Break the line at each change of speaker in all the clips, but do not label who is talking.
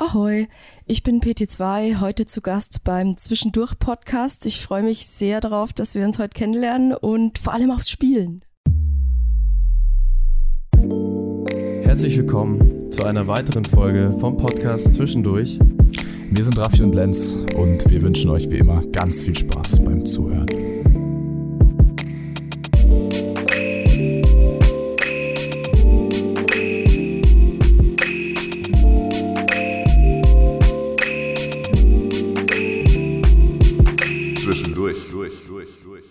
Ahoi, ich bin PT2, heute zu Gast beim Zwischendurch Podcast. Ich freue mich sehr darauf, dass wir uns heute kennenlernen und vor allem aufs Spielen.
Herzlich willkommen zu einer weiteren Folge vom Podcast Zwischendurch.
Wir sind Raffi und Lenz und wir wünschen euch wie immer ganz viel Spaß beim Zuhören.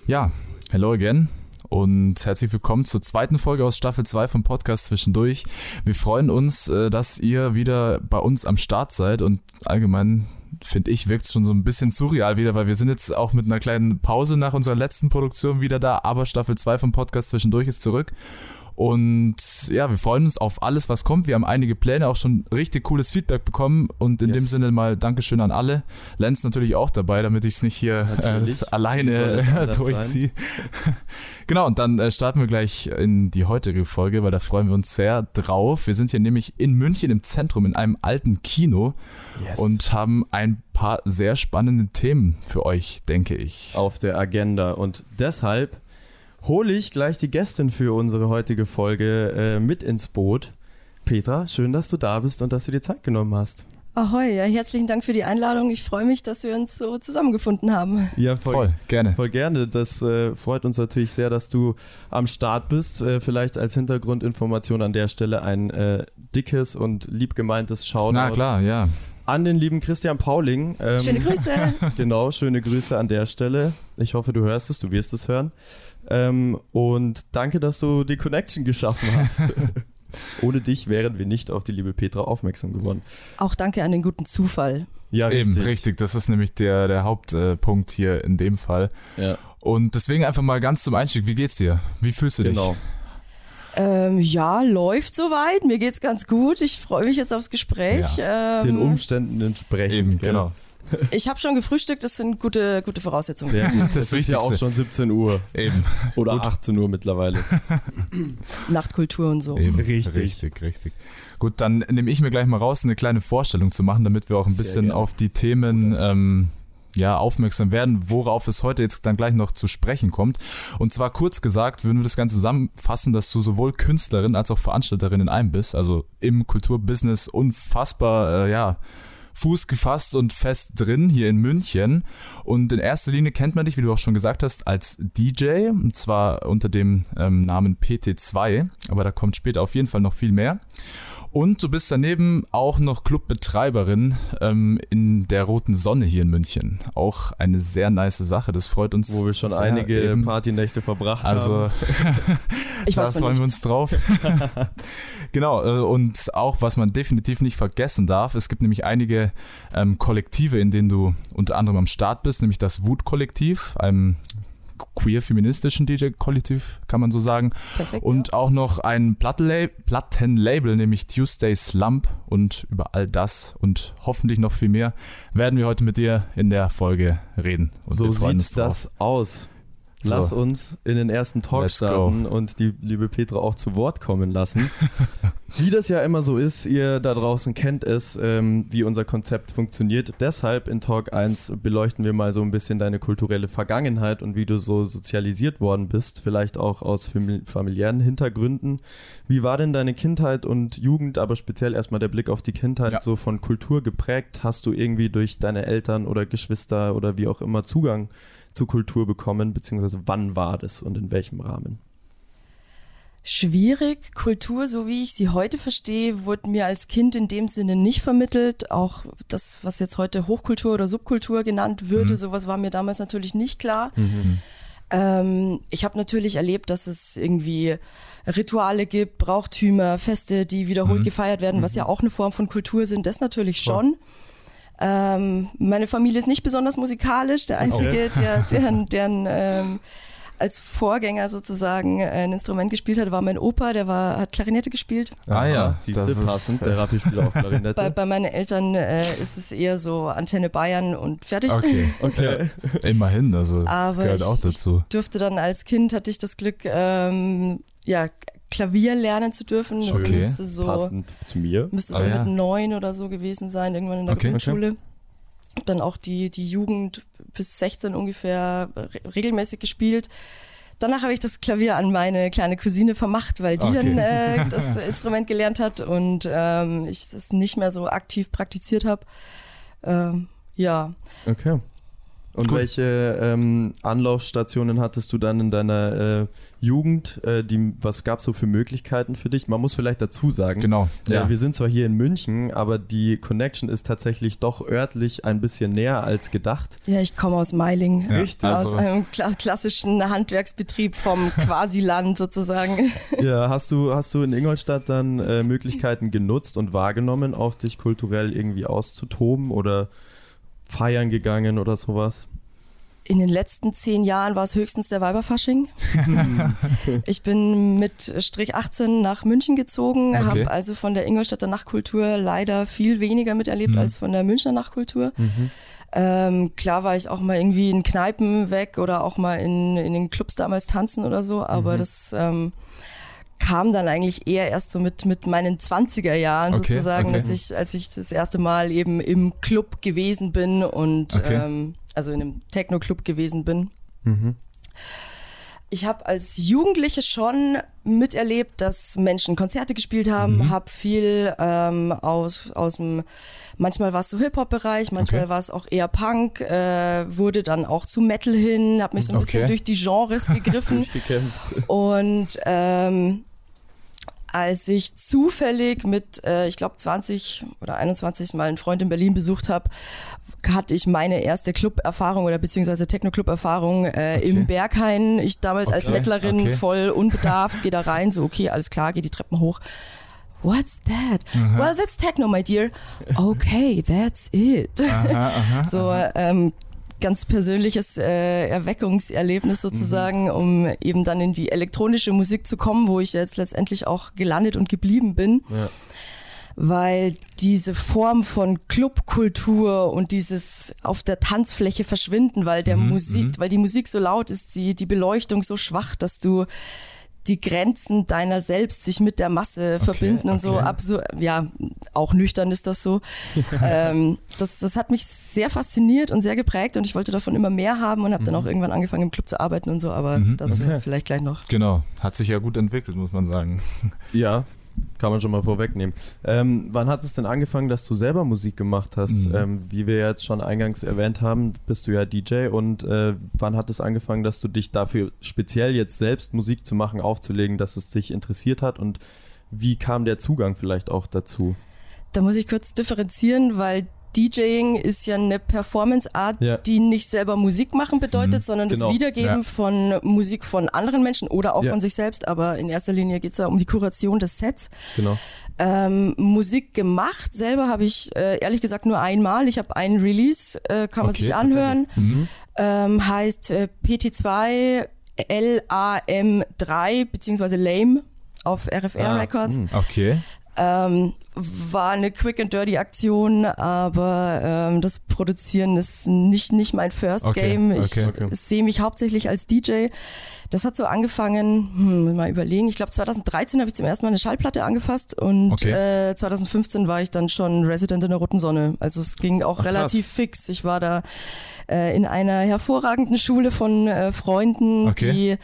Ja, hello again und herzlich willkommen zur zweiten Folge aus Staffel 2 vom Podcast Zwischendurch. Wir freuen uns, äh, dass ihr wieder bei uns am Start seid und allgemein finde ich, wirkt es schon so ein bisschen surreal wieder, weil wir sind jetzt auch mit einer kleinen Pause nach unserer letzten Produktion wieder da, aber Staffel 2 vom Podcast Zwischendurch ist zurück und ja, wir freuen uns auf alles, was kommt. Wir haben einige Pläne, auch schon richtig cooles Feedback bekommen. Und in yes. dem Sinne mal Dankeschön an alle. Lenz natürlich auch dabei, damit ich es nicht hier äh, alleine durchziehe. genau, und dann äh, starten wir gleich in die heutige Folge, weil da freuen wir uns sehr drauf. Wir sind hier nämlich in München im Zentrum in einem alten Kino yes. und haben ein paar sehr spannende Themen für euch, denke ich.
Auf der Agenda. Und deshalb hole ich gleich die Gästin für unsere heutige Folge äh, mit ins Boot. Petra, schön, dass du da bist und dass du dir Zeit genommen hast.
Ahoi, ja, herzlichen Dank für die Einladung. Ich freue mich, dass wir uns so zusammengefunden haben.
Ja, voll, voll gerne. Voll gerne. Das äh, freut uns natürlich sehr, dass du am Start bist. Äh, vielleicht als Hintergrundinformation an der Stelle ein äh, dickes und liebgemeintes Shoutout.
Na klar, ja.
An den lieben Christian Pauling.
Ähm, schöne Grüße.
Genau, schöne Grüße an der Stelle. Ich hoffe, du hörst es, du wirst es hören. Ähm, und danke, dass du die Connection geschaffen hast. Ohne dich wären wir nicht auf die liebe Petra aufmerksam geworden.
Auch danke an den guten Zufall.
Ja, richtig. Eben, richtig. Das ist nämlich der, der Hauptpunkt hier in dem Fall. Ja. Und deswegen einfach mal ganz zum Einstieg. Wie geht's dir? Wie fühlst du genau. dich?
Ähm, ja, läuft soweit. Mir geht's ganz gut. Ich freue mich jetzt aufs Gespräch.
Ja. Ähm, Den Umständen entsprechend. Eben, genau.
Ich habe schon gefrühstückt, das sind gute, gute Voraussetzungen. Sehr
gut. Das, das ist ja auch schon 17 Uhr. Eben. Oder gut. 18 Uhr mittlerweile.
Nachtkultur und so.
Eben. Richtig. Richtig, richtig. Gut, dann nehme ich mir gleich mal raus, eine kleine Vorstellung zu machen, damit wir auch ein Sehr bisschen gerne. auf die Themen ähm, ja, aufmerksam werden, worauf es heute jetzt dann gleich noch zu sprechen kommt. Und zwar kurz gesagt, würden wir das Ganze zusammenfassen, dass du sowohl Künstlerin als auch Veranstalterin in einem bist, also im Kulturbusiness unfassbar, äh, ja, Fuß gefasst und fest drin hier in München. Und in erster Linie kennt man dich, wie du auch schon gesagt hast, als DJ. Und zwar unter dem ähm, Namen PT2. Aber da kommt später auf jeden Fall noch viel mehr. Und du bist daneben auch noch Clubbetreiberin ähm, in der Roten Sonne hier in München. Auch eine sehr nice Sache. Das freut uns.
Wo wir schon einige eben. Partynächte verbracht
also, haben. Also, ich da freuen wir uns drauf. genau. Äh, und auch, was man definitiv nicht vergessen darf, es gibt nämlich einige ähm, Kollektive, in denen du unter anderem am Start bist, nämlich das Wut-Kollektiv, einem queer-feministischen DJ-Kollektiv, kann man so sagen. Perfekt, und ja. auch noch ein Plattenlabel, nämlich Tuesday Slump. Und über all das und hoffentlich noch viel mehr werden wir heute mit dir in der Folge reden. Und
so sieht das aus. Lass so. uns in den ersten Talk Let's starten go. und die liebe Petra auch zu Wort kommen lassen. wie das ja immer so ist, ihr da draußen kennt es, ähm, wie unser Konzept funktioniert. Deshalb in Talk 1 beleuchten wir mal so ein bisschen deine kulturelle Vergangenheit und wie du so sozialisiert worden bist, vielleicht auch aus familiären Hintergründen. Wie war denn deine Kindheit und Jugend, aber speziell erstmal der Blick auf die Kindheit ja. so von Kultur geprägt? Hast du irgendwie durch deine Eltern oder Geschwister oder wie auch immer Zugang zu Kultur bekommen, beziehungsweise wann war das und in welchem Rahmen?
Schwierig. Kultur, so wie ich sie heute verstehe, wurde mir als Kind in dem Sinne nicht vermittelt. Auch das, was jetzt heute Hochkultur oder Subkultur genannt würde, mhm. sowas war mir damals natürlich nicht klar. Mhm. Ähm, ich habe natürlich erlebt, dass es irgendwie Rituale gibt, Brauchtümer, Feste, die wiederholt mhm. gefeiert werden, was ja mhm. auch eine Form von Kultur sind. Das natürlich schon. Voll. Ähm, meine Familie ist nicht besonders musikalisch. Der einzige, okay. der, deren, deren ähm, als Vorgänger sozusagen ein Instrument gespielt hat, war mein Opa, der war, hat Klarinette gespielt.
Ah ja, siehst du, passend, der Raffi spielt auch Klarinette.
Bei, bei meinen Eltern äh, ist es eher so Antenne Bayern und fertig.
Okay, okay. Immerhin, also
Aber
gehört
ich,
auch dazu.
Ich durfte dann als Kind, hatte ich das Glück, ähm, ja, Klavier lernen zu dürfen. Das
Okay.
müsste so,
Passend zu mir.
müsste
Ah,
so
ja.
mit neun oder so gewesen sein, irgendwann in der
Okay.
Grundschule. Hab Dann auch die, die Jugend bis 16 ungefähr re regelmäßig gespielt. Danach habe ich das Klavier an meine kleine Cousine vermacht, weil die
Okay.
dann äh, das Instrument gelernt hat und ähm, ich es nicht mehr so aktiv praktiziert habe. Ähm, ja,
Okay. Und
Gut.
welche ähm, Anlaufstationen hattest du dann in deiner äh, Jugend? Äh, die, was gab es so für Möglichkeiten für dich? Man muss vielleicht dazu sagen,
Genau.
äh, wir sind zwar hier in München, aber die Connection ist tatsächlich doch örtlich ein bisschen näher als gedacht.
ja, ich komme aus Meiling.
Ja,
Richtig.
also-
aus einem kla klassischen Handwerksbetrieb vom Quasi-Land sozusagen.
Ja, hast du, hast du in Ingolstadt dann äh, Möglichkeiten genutzt und wahrgenommen, auch dich kulturell irgendwie auszutoben oder feiern gegangen oder sowas?
In den letzten zehn Jahren war es höchstens der Weiberfasching. ich bin mit Strich 18 nach München gezogen,
Okay.
habe also von der Ingolstädter Nachtkultur leider viel weniger miterlebt
Mhm.
als von der Münchner Nachtkultur. Ähm, klar war ich auch mal irgendwie in Kneipen weg oder auch mal in, in den Clubs damals tanzen oder so, aber das ähm, kam dann eigentlich eher erst so mit, mit meinen 20er Jahren
Okay,
sozusagen,
okay.
dass ich, als ich das erste Mal eben im Club gewesen bin und
Okay.
ähm, also in einem Techno-Club gewesen bin.
Mhm.
Ich habe als Jugendliche schon miterlebt, dass Menschen Konzerte gespielt haben,
Mhm.
habe viel ähm, aus, aus dem, manchmal war es so Hip-Hop-Bereich, manchmal
Okay.
war es auch eher Punk, äh, wurde dann auch zu Metal hin, habe mich so ein
Okay.
bisschen durch die Genres gegriffen. Und ähm, als ich zufällig mit, äh, ich glaube 20 oder 21 Mal einen Freund in Berlin besucht habe, hatte ich meine erste Club-Erfahrung oder beziehungsweise Techno-Club-Erfahrung äh,
Okay.
im Berghain. Ich damals als
Okay,
Mettlerin
okay.
voll unbedarft, gehe da rein, so okay, alles klar, gehe die Treppen hoch. What's that? Well, that's techno, my dear. Okay, that's it.
Aha, aha.
So ähm, ganz persönliches äh, Erweckungserlebnis sozusagen, um eben dann in die elektronische Musik zu kommen, wo ich jetzt letztendlich auch gelandet und geblieben bin.
Ja.
Weil diese Form von Clubkultur und dieses auf der Tanzfläche verschwinden, weil der
Mhm,
Musik,
mhm.
weil die Musik so laut ist, die, die Beleuchtung so schwach, dass du die Grenzen deiner selbst sich mit der Masse verbinden und so
okay.
absurd, ja, auch nüchtern ist das so. ähm, das, das hat mich sehr fasziniert und sehr geprägt und ich wollte davon immer mehr haben und habe dann auch irgendwann angefangen im Club zu arbeiten und so, aber
Mhm,
dazu
okay.
vielleicht gleich noch.
Genau. Hat sich ja gut entwickelt, muss man sagen.
Ja, kann man schon mal vorwegnehmen. Ähm, wann hat es denn angefangen, dass du selber Musik gemacht hast?
Mhm.
Ähm, wie wir jetzt schon eingangs erwähnt haben, bist du ja DJ und äh, wann hat es angefangen, dass du dich dafür speziell jetzt selbst Musik zu machen, aufzulegen, dass es dich interessiert hat und wie kam der Zugang vielleicht auch dazu?
Da muss ich kurz differenzieren, weil DJing ist ja eine Performance-Art,
Ja.
die nicht selber Musik machen bedeutet,
Mhm,
sondern
genau.
das Wiedergeben
Ja.
von Musik von anderen Menschen oder auch
Ja.
von sich selbst. Aber in erster Linie geht es ja um die Kuration des Sets.
Genau.
Ähm, Musik gemacht selber habe ich äh, ehrlich gesagt nur einmal. Ich habe einen Release, äh, kann man
Okay,
sich anhören.
Mhm.
Ähm, heißt äh, PT2 LAM3 beziehungsweise LAME auf RFR
Ah,
Records.
mh.
Okay.
Ähm, war eine Quick and Dirty Aktion, aber ähm, das Produzieren ist nicht, nicht mein First
Okay,
Game. Ich
okay,
okay.
sehe mich hauptsächlich als DJ. Das hat so angefangen, hm, mal überlegen, ich glaube 2013 habe ich zum ersten Mal eine Schallplatte angefasst und
Okay.
äh, 2015 war ich dann schon Resident in der Roten Sonne. Also es ging auch
Ach, krass.
relativ fix. Ich war da äh, in einer hervorragenden Schule von äh, Freunden,
Okay.
die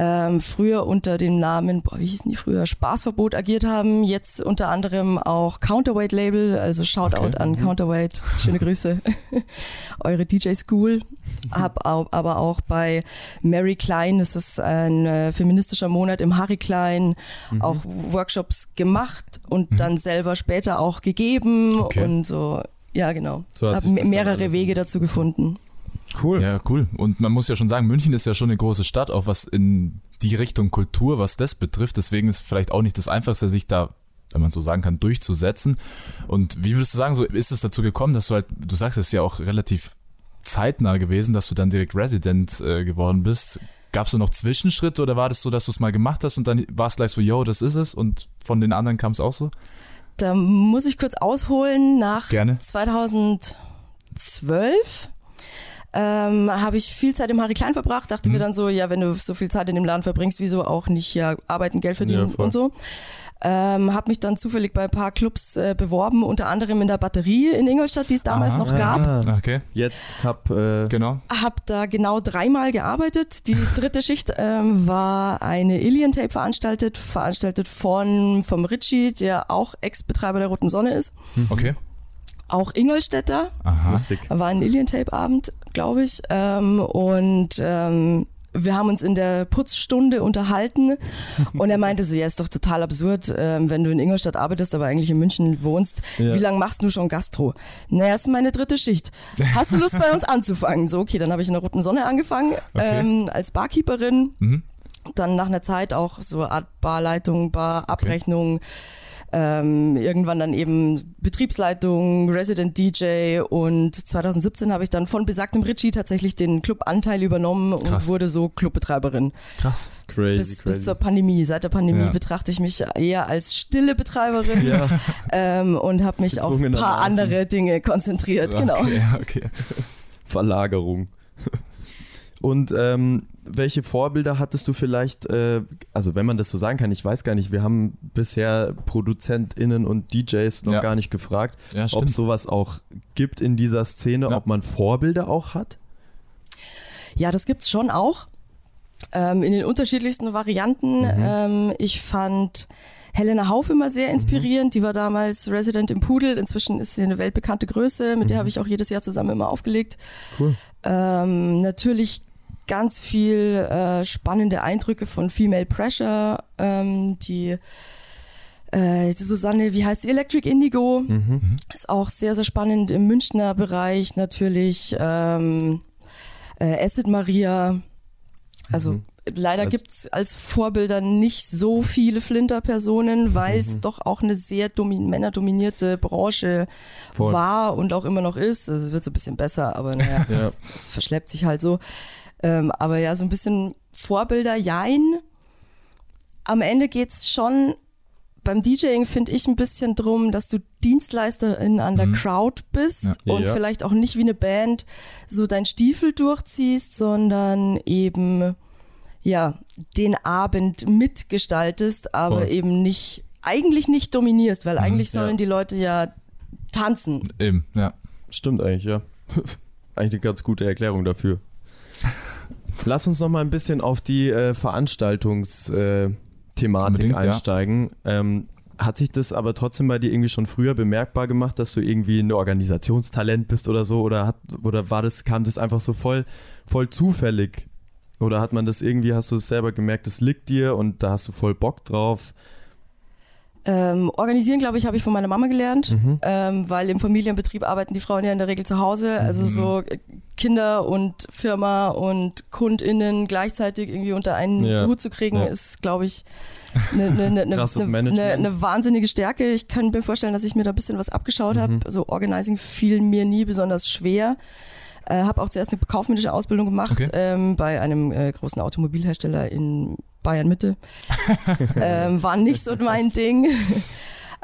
ähm, früher unter dem Namen, boah, wie hießen die früher, Spaßverbot agiert haben, jetzt unter anderem auch Counterweight Label, also Shoutout
Okay.
an Counterweight, schöne Grüße, eure DJ School. Hab aber auch bei Mary Klein, das ist ein äh, feministischer Monat im Harry Klein, auch Workshops gemacht und dann selber später auch gegeben
Okay.
und so, ja genau.
So hat
Hab
sich das dann
mehrere Wege dazu gefunden.
Cool.
Ja, cool. Und man muss ja schon sagen, München ist ja schon eine große Stadt, auch was in die Richtung Kultur, was das betrifft. Deswegen ist vielleicht auch nicht das Einfachste, sich da, wenn man so sagen kann, durchzusetzen. Und wie würdest du sagen, so ist es dazu gekommen, dass du halt, du sagst es ist ja auch relativ zeitnah gewesen, dass du dann direkt Resident äh, geworden bist. Gab es da noch Zwischenschritte oder war das so, dass du es mal gemacht hast und dann war es gleich so, yo, das ist es und von den anderen kam es auch so?
Da muss ich kurz ausholen. Nach
Gerne.
2012 ähm, habe ich viel Zeit im Harry Klein verbracht, dachte mhm. mir dann so, ja, wenn du so viel Zeit in dem Laden verbringst, wieso auch nicht ja arbeiten, Geld verdienen ja, und so. Ähm, habe mich dann zufällig bei ein paar Clubs äh, beworben, unter anderem in der Batterie in Ingolstadt, die es damals Aha. noch gab.
Ah, okay. Jetzt hab äh
genau.
Hab da genau dreimal gearbeitet. Die dritte Schicht ähm, war eine Alien Tape veranstaltet, veranstaltet von vom Richie, der auch Ex-Betreiber der Roten Sonne ist.
Hm. Okay.
Auch Ingolstädter.
Aha. Lustig.
War ein Alien Tape Abend, glaube ich. Ähm, und ähm, wir haben uns in der Putzstunde unterhalten und er meinte so, ja, ist doch total absurd, äh, wenn du in Ingolstadt arbeitest, aber eigentlich in München wohnst. Ja. Wie lange machst du schon Gastro? Naja, ist meine dritte Schicht. Hast du Lust bei uns anzufangen? So, okay, dann habe ich in der Roten Sonne angefangen okay. ähm, als Barkeeperin. Mhm. Dann nach einer Zeit auch so Art Barleitung, Barabrechnung. Okay ähm, irgendwann dann eben Betriebsleitung, Resident DJ und 2017 habe ich dann von besagtem Richie tatsächlich den Clubanteil übernommen Krass. und wurde so Clubbetreiberin.
Krass.
Crazy,
bis,
crazy.
bis zur Pandemie. Seit der Pandemie ja. betrachte ich mich eher als stille Betreiberin ja. ähm, und habe mich auf ein paar andere Dinge konzentriert. Okay, genau.
Okay.
Verlagerung. Und ähm, welche Vorbilder hattest du vielleicht, äh, also wenn man das so sagen kann, ich weiß gar nicht, wir haben bisher ProduzentInnen und DJs noch ja. gar nicht gefragt, ja, ob es sowas auch gibt in dieser Szene, ja. ob man Vorbilder auch hat?
Ja, das gibt es schon auch. Ähm, in den unterschiedlichsten Varianten. Mhm. Ähm, ich fand Helena Hauf immer sehr inspirierend. Mhm. Die war damals Resident im Pudel. Inzwischen ist sie eine weltbekannte Größe. Mit mhm. der habe ich auch jedes Jahr zusammen immer aufgelegt.
Cool.
Ähm, natürlich ganz viel äh, spannende Eindrücke von Female Pressure, ähm, die äh, Susanne, wie heißt sie? Electric Indigo. Mhm. Ist auch sehr, sehr spannend im Münchner Bereich natürlich. Ähm, äh, Acid Maria. Also mhm. leider also, gibt es als Vorbilder nicht so viele Flinter-Personen, weil es mhm. doch auch eine sehr männerdominierte Branche Voll. war und auch immer noch ist. Also es wird so ein bisschen besser, aber naja, ja. es verschleppt sich halt so. Ähm, aber ja, so ein bisschen Vorbilder, jein. Am Ende geht es schon beim DJing finde ich ein bisschen drum, dass du Dienstleisterin an der mhm. Crowd bist ja. und ja. vielleicht auch nicht wie eine Band so dein Stiefel durchziehst, sondern eben ja den Abend mitgestaltest, aber Voll. eben nicht eigentlich nicht dominierst, weil mhm, eigentlich sollen ja. die Leute ja tanzen.
Eben, ja.
Stimmt eigentlich, ja. eigentlich eine ganz gute Erklärung dafür. Lass uns noch mal ein bisschen auf die äh, Veranstaltungsthematik äh, einsteigen. Ja. Ähm, hat sich das aber trotzdem bei dir irgendwie schon früher bemerkbar gemacht, dass du irgendwie ein Organisationstalent bist oder so? Oder, hat, oder war das, kam das einfach so voll, voll zufällig? Oder hat man das irgendwie, hast du es selber gemerkt, das liegt dir und da hast du voll Bock drauf?
Ähm, organisieren, glaube ich, habe ich von meiner Mama gelernt, mhm. ähm, weil im Familienbetrieb arbeiten die Frauen ja in der Regel zu Hause. Also mhm. so Kinder und Firma und KundInnen gleichzeitig irgendwie unter einen ja. Hut zu kriegen, ja. ist, glaube ich, eine, eine, eine, eine, wahnsinnige Stärke. Ich kann mir vorstellen, dass ich mir da ein bisschen was abgeschaut mhm. habe. So Organizing fiel mir nie besonders schwer. Äh, habe auch zuerst eine kaufmännische Ausbildung gemacht okay. ähm, bei einem äh, großen Automobilhersteller in Bayern Mitte. ähm, war nicht so mein Ding.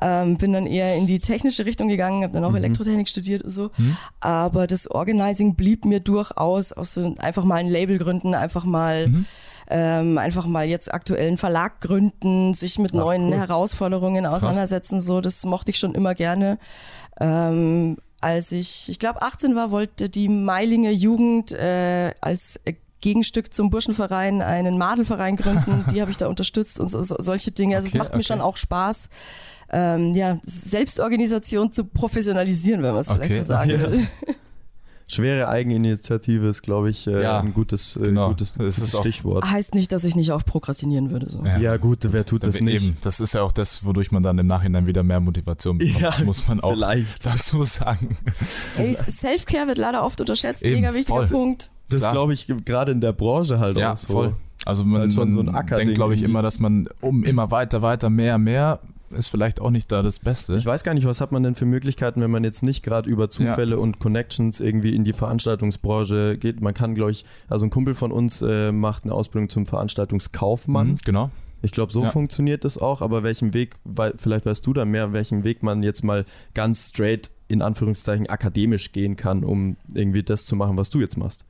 Ähm, bin dann eher in die technische Richtung gegangen, habe dann auch mhm. Elektrotechnik studiert und so. Mhm. Aber das Organizing blieb mir durchaus aus so einfach mal ein Label gründen, einfach mal mhm. ähm, einfach mal jetzt aktuellen Verlag gründen, sich mit Ach, neuen cool. Herausforderungen auseinandersetzen. Krass. So, das mochte ich schon immer gerne. Ähm, als ich, ich glaube, 18 war, wollte die Meilinger Jugend äh, als Gegenstück zum Burschenverein einen Madelverein gründen. Die habe ich da unterstützt und so, so, solche Dinge. Also okay, es macht okay. mir schon auch Spaß, ähm, ja, Selbstorganisation zu professionalisieren, wenn man es okay. vielleicht so sagen will.
Schwere Eigeninitiative ist, glaube ich, äh, ja, ein gutes, äh, genau. gutes, gutes Stichwort.
Heißt nicht, dass ich nicht auch prokrastinieren würde. So.
Ja. ja gut, wer tut das nicht? Eben.
Das ist ja auch das, wodurch man dann im Nachhinein wieder mehr Motivation bekommt, ja, muss man auch vielleicht. dazu sagen.
Self-Care wird leider oft unterschätzt, eben, mega wichtiger voll. Punkt.
Das glaube ich gerade in der Branche halt ja, auch so. Voll.
Also man, halt schon so ein Acker denkt, glaube ich, immer, dass man um immer weiter, weiter, mehr, mehr ist vielleicht auch nicht da das Beste.
Ich weiß gar nicht, was hat man denn für Möglichkeiten, wenn man jetzt nicht gerade über Zufälle ja. und Connections irgendwie in die Veranstaltungsbranche geht. Man kann, glaube ich, also ein Kumpel von uns äh, macht eine Ausbildung zum Veranstaltungskaufmann. Mhm,
genau.
Ich glaube, so ja. funktioniert das auch, aber welchen Weg, weil, vielleicht weißt du da mehr, welchen Weg man jetzt mal ganz straight in Anführungszeichen akademisch gehen kann, um irgendwie das zu machen, was du jetzt machst?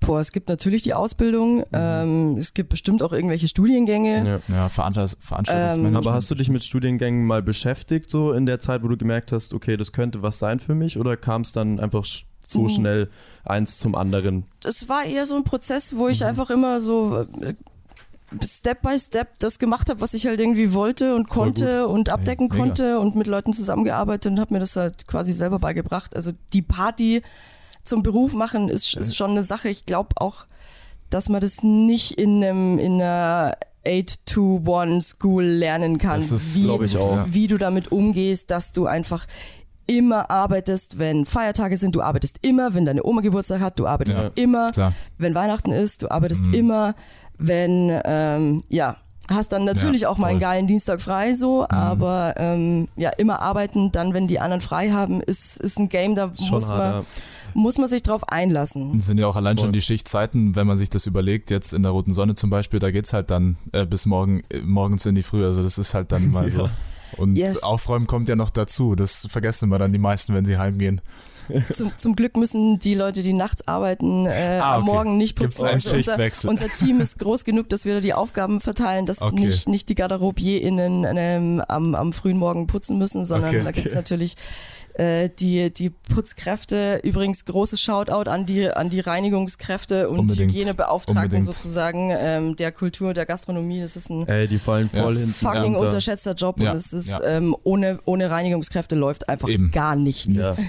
Boah, es gibt natürlich die Ausbildung, mhm. ähm, es gibt bestimmt auch irgendwelche Studiengänge.
Ja, ja Veranstaltungsmanagement.
Ähm, aber hast du dich mit Studiengängen mal beschäftigt, so in der Zeit, wo du gemerkt hast, okay, das könnte was sein für mich, oder kam es dann einfach so mhm. schnell eins zum anderen?
Es war eher so ein Prozess, wo ich mhm. einfach immer so äh, Step by Step das gemacht habe, was ich halt irgendwie wollte und konnte und abdecken hey, konnte und mit Leuten zusammengearbeitet und habe mir das halt quasi selber beigebracht. Also die Party zum Beruf machen, ist, ist schon eine Sache. Ich glaube auch, dass man das nicht in einem in einer 8-to-1 School lernen kann.
Das ist, glaube ich, auch.
Wie du damit umgehst, dass du einfach immer arbeitest, wenn Feiertage sind, du arbeitest immer, wenn deine Oma Geburtstag hat, du arbeitest ja, immer, klar. wenn Weihnachten ist, du arbeitest mhm. immer, wenn, ähm, ja, hast dann natürlich ja, auch mal einen geilen Dienstag frei so, mhm. aber ähm, ja, immer arbeiten, dann wenn die anderen frei haben, ist, ist ein Game, da Schon muss hart, man... Ja muss man sich drauf einlassen.
Das sind ja auch allein Voll. schon die Schichtzeiten, wenn man sich das überlegt, jetzt in der Roten Sonne zum Beispiel, da geht es halt dann äh, bis morgen, äh, morgens in die Früh. Also das ist halt dann mal ja. so. Und yes. Aufräumen kommt ja noch dazu. Das vergessen wir dann die meisten, wenn sie heimgehen.
Zum, zum Glück müssen die Leute, die nachts arbeiten, äh, ah, okay. am Morgen nicht putzen.
Also unser,
unser, Team ist groß genug, dass wir die Aufgaben verteilen, dass okay. nicht, nicht die GarderobierInnen ähm, am, am frühen Morgen putzen müssen, sondern okay, da gibt es natürlich äh, die, die Putzkräfte. Übrigens großes Shoutout an die, an die Reinigungskräfte und Unbedingt. Hygienebeauftragten Unbedingt. sozusagen ähm, der Kultur, der Gastronomie. Das ist ein
Ey, die fallen voll ja.
fucking ja. unterschätzter Job ja. und es ist ähm, ohne, ohne Reinigungskräfte läuft einfach Eben. gar nichts. Ja.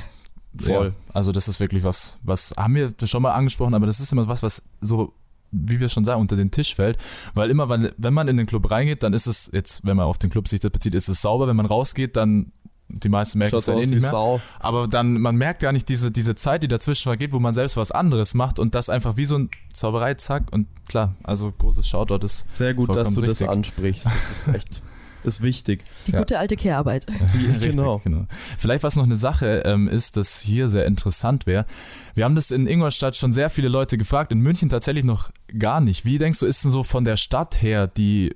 Voll. Ja, also das ist wirklich was, was haben wir schon mal angesprochen, aber das ist immer was, was so wie wir schon sagen, unter den Tisch fällt. Weil immer, wenn man in den Club reingeht, dann ist es, jetzt, wenn man auf den Club sich das bezieht, ist es sauber. Wenn man rausgeht, dann die meisten merken es ja eh nicht mehr. Sau. Aber dann, man merkt gar nicht diese, diese Zeit, die dazwischen vergeht, wo man selbst was anderes macht und das einfach wie so ein Zauberei, zack. Und klar, also großes Shoutout ist.
Sehr gut, dass du richtig. das ansprichst. Das ist echt. ist wichtig.
Die ja. gute alte Kehrarbeit.
Richtig, genau. genau. Vielleicht was noch eine Sache ähm, ist, das hier sehr interessant wäre. Wir haben das in Ingolstadt schon sehr viele Leute gefragt, in München tatsächlich noch gar nicht. Wie denkst du, ist denn so von der Stadt her die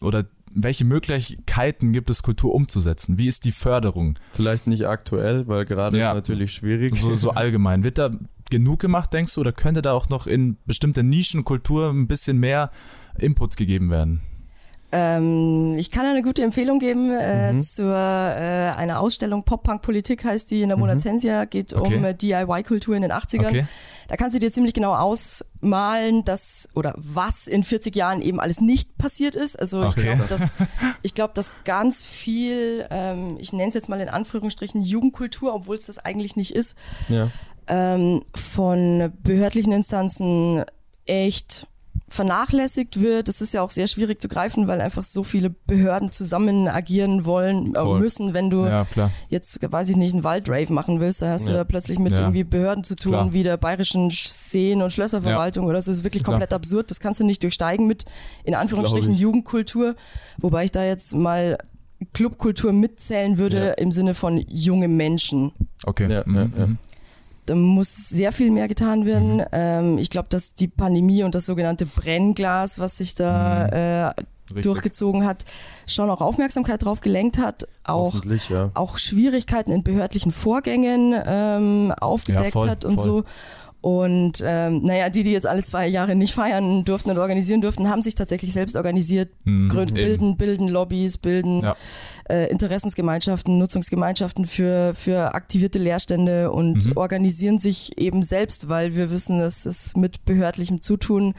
oder welche Möglichkeiten gibt es, Kultur umzusetzen? Wie ist die Förderung?
Vielleicht nicht aktuell, weil gerade ja, ist natürlich schwierig.
So, so allgemein. Wird da genug gemacht, denkst du, oder könnte da auch noch in bestimmte Nischenkultur ein bisschen mehr Input gegeben werden?
Ähm, ich kann eine gute Empfehlung geben äh, mhm. zur äh, einer Ausstellung Pop-Punk Politik heißt die in der Monazensia, mhm. geht okay. um äh, DIY-Kultur in den 80ern. Okay. Da kannst du dir ziemlich genau ausmalen, dass oder was in 40 Jahren eben alles nicht passiert ist. Also okay. ich glaube, dass, ich glaub, dass ganz viel, ähm, ich nenne es jetzt mal in Anführungsstrichen Jugendkultur, obwohl es das eigentlich nicht ist, ja. ähm, von behördlichen Instanzen echt vernachlässigt wird. Das ist ja auch sehr schwierig zu greifen, weil einfach so viele Behörden zusammen agieren wollen äh, müssen. Wenn du ja, jetzt, weiß ich nicht, einen Waldrave machen willst, da hast ja. du da plötzlich mit ja. irgendwie Behörden zu tun, klar. wie der bayerischen Seen- und Schlösserverwaltung oder das ist wirklich komplett klar. absurd. Das kannst du nicht durchsteigen mit, in Anführungsstrichen, Jugendkultur. Wobei ich da jetzt mal Clubkultur mitzählen würde im Sinne von junge Menschen.
Okay. Ja, mhm
da muss sehr viel mehr getan werden. Mhm. Ähm, ich glaube, dass die Pandemie und das sogenannte Brennglas, was sich da mhm. äh, durchgezogen hat, schon auch Aufmerksamkeit drauf gelenkt hat, auch, ja. auch Schwierigkeiten in behördlichen Vorgängen ähm, aufgedeckt ja, voll, hat und voll. so. Und ähm, naja, die, die jetzt alle zwei Jahre nicht feiern durften und organisieren durften, haben sich tatsächlich selbst organisiert, mhm, bilden, bilden Lobbys, bilden ja. Äh, Interessensgemeinschaften, Nutzungsgemeinschaften für, für aktivierte Leerstände und mhm. organisieren sich eben selbst, weil wir wissen, dass es mit behördlichem Zutun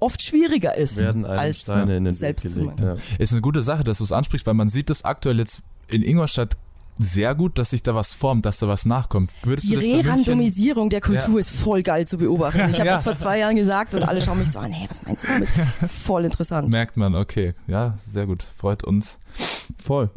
oft schwieriger ist,
als Steine in den selbst
zu machen. Ja. Ist eine gute Sache, dass du es ansprichst, weil man sieht das aktuell jetzt in Ingolstadt sehr gut, dass sich da was formt, dass da was nachkommt.
Würdest die Re-Randomisierung der Kultur ja. ist voll geil zu beobachten. Ich habe ja. das vor zwei Jahren gesagt und alle schauen mich so an, hey, was meinst du damit? Voll interessant.
Merkt man, okay. Ja, sehr gut. Freut uns.
Voll.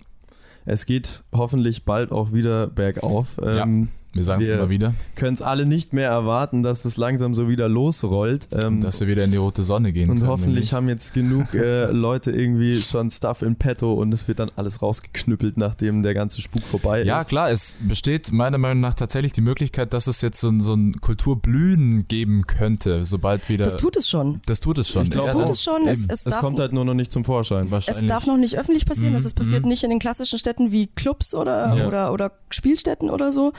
Es geht hoffentlich bald auch wieder bergauf.
Ähm, ja. Wir sagen es immer wieder.
Können es alle nicht mehr erwarten, dass es langsam so wieder losrollt.
Ähm, dass wir wieder in die rote Sonne gehen.
Und können, hoffentlich haben jetzt genug äh, Leute irgendwie schon Stuff in petto und es wird dann alles rausgeknüppelt, nachdem der ganze Spuk vorbei
ja, ist. Ja, klar, es besteht meiner Meinung nach tatsächlich die Möglichkeit, dass es jetzt so, so ein Kulturblühen geben könnte, sobald wieder.
Das tut es schon.
Das tut es schon.
Das
ja,
tut es schon. Es, es,
es kommt halt nur noch nicht zum Vorschein.
Wahrscheinlich. Es darf noch nicht öffentlich passieren. Mhm. Also es passiert mhm. nicht in den klassischen Städten wie Clubs oder, ja. oder, oder Spielstätten oder so.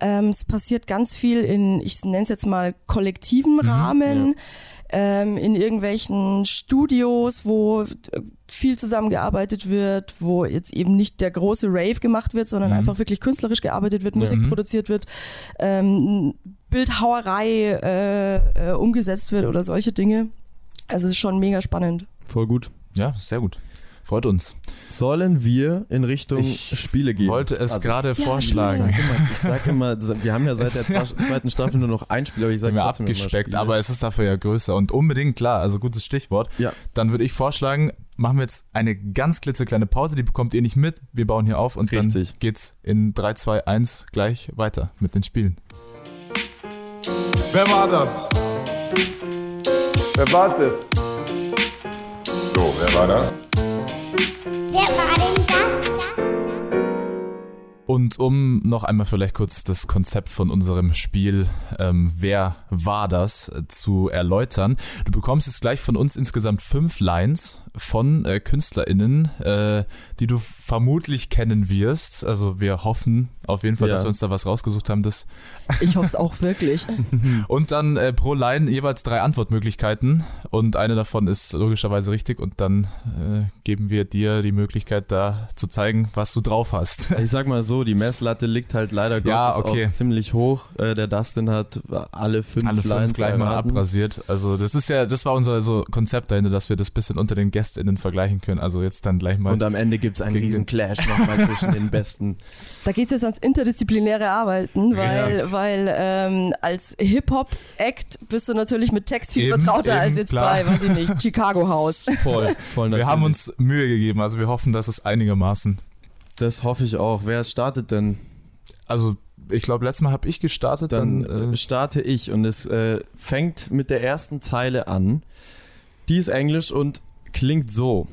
Ähm, es passiert ganz viel in, ich nenne es jetzt mal, kollektiven mhm, Rahmen. Ja. Ähm, in irgendwelchen Studios, wo viel zusammengearbeitet wird, wo jetzt eben nicht der große Rave gemacht wird, sondern mhm. einfach wirklich künstlerisch gearbeitet wird, Musik mhm. produziert wird, ähm, Bildhauerei äh, äh, umgesetzt wird oder solche Dinge. Also es ist schon mega spannend.
Voll gut.
Ja, sehr gut. Freut uns.
Sollen wir in Richtung ich Spiele gehen?
Ich wollte es also, gerade ja, vorschlagen.
Ich sage immer, sag immer, wir haben ja seit der zweiten Staffel nur noch ein Spiel, aber ich sage
trotzdem abgespeckt, aber es ist dafür ja größer und unbedingt klar, also gutes Stichwort. Ja. Dann würde ich vorschlagen, machen wir jetzt eine ganz klitzekleine Pause, die bekommt ihr nicht mit. Wir bauen hier auf und Richtig. dann geht's in 3, 2, 1 gleich weiter mit den Spielen.
Wer war das? Wer war das? So, wer war das? Wer war denn
Und um noch einmal vielleicht kurz das Konzept von unserem Spiel, ähm, wer war das, äh, zu erläutern. Du bekommst jetzt gleich von uns insgesamt fünf Lines von äh, KünstlerInnen, äh, die du vermutlich kennen wirst. Also wir hoffen auf jeden Fall, ja. dass wir uns da was rausgesucht haben. Das
ich hoffe es auch wirklich.
und dann äh, pro Line jeweils drei Antwortmöglichkeiten und eine davon ist logischerweise richtig und dann äh, geben wir dir die Möglichkeit da zu zeigen, was du drauf hast.
Ich sag mal so, die Messlatte liegt halt leider Gottes ja, okay. auch ziemlich hoch. Äh, der Dustin hat alle fünf alle fünf Lines
gleich mal abrasiert. Also das ist ja, das war unser so Konzept dahinter, dass wir das bisschen unter den GästInnen vergleichen können. Also jetzt dann gleich mal.
Und am Ende gibt es einen riesen Clash nochmal zwischen den Besten.
Da geht es jetzt ans interdisziplinäre Arbeiten, weil, ja. weil ähm, als Hip-Hop-Act bist du natürlich mit Text viel eben, vertrauter eben, als jetzt klar. bei, weiß ich nicht, Chicago House.
Voll, voll Wir haben uns Mühe gegeben, also wir hoffen, dass es einigermaßen.
Das hoffe ich auch. Wer startet denn?
Also ich glaube, letztes Mal habe ich gestartet.
Dann, dann äh, starte ich und es äh, fängt mit der ersten Zeile an. Die ist Englisch und klingt so.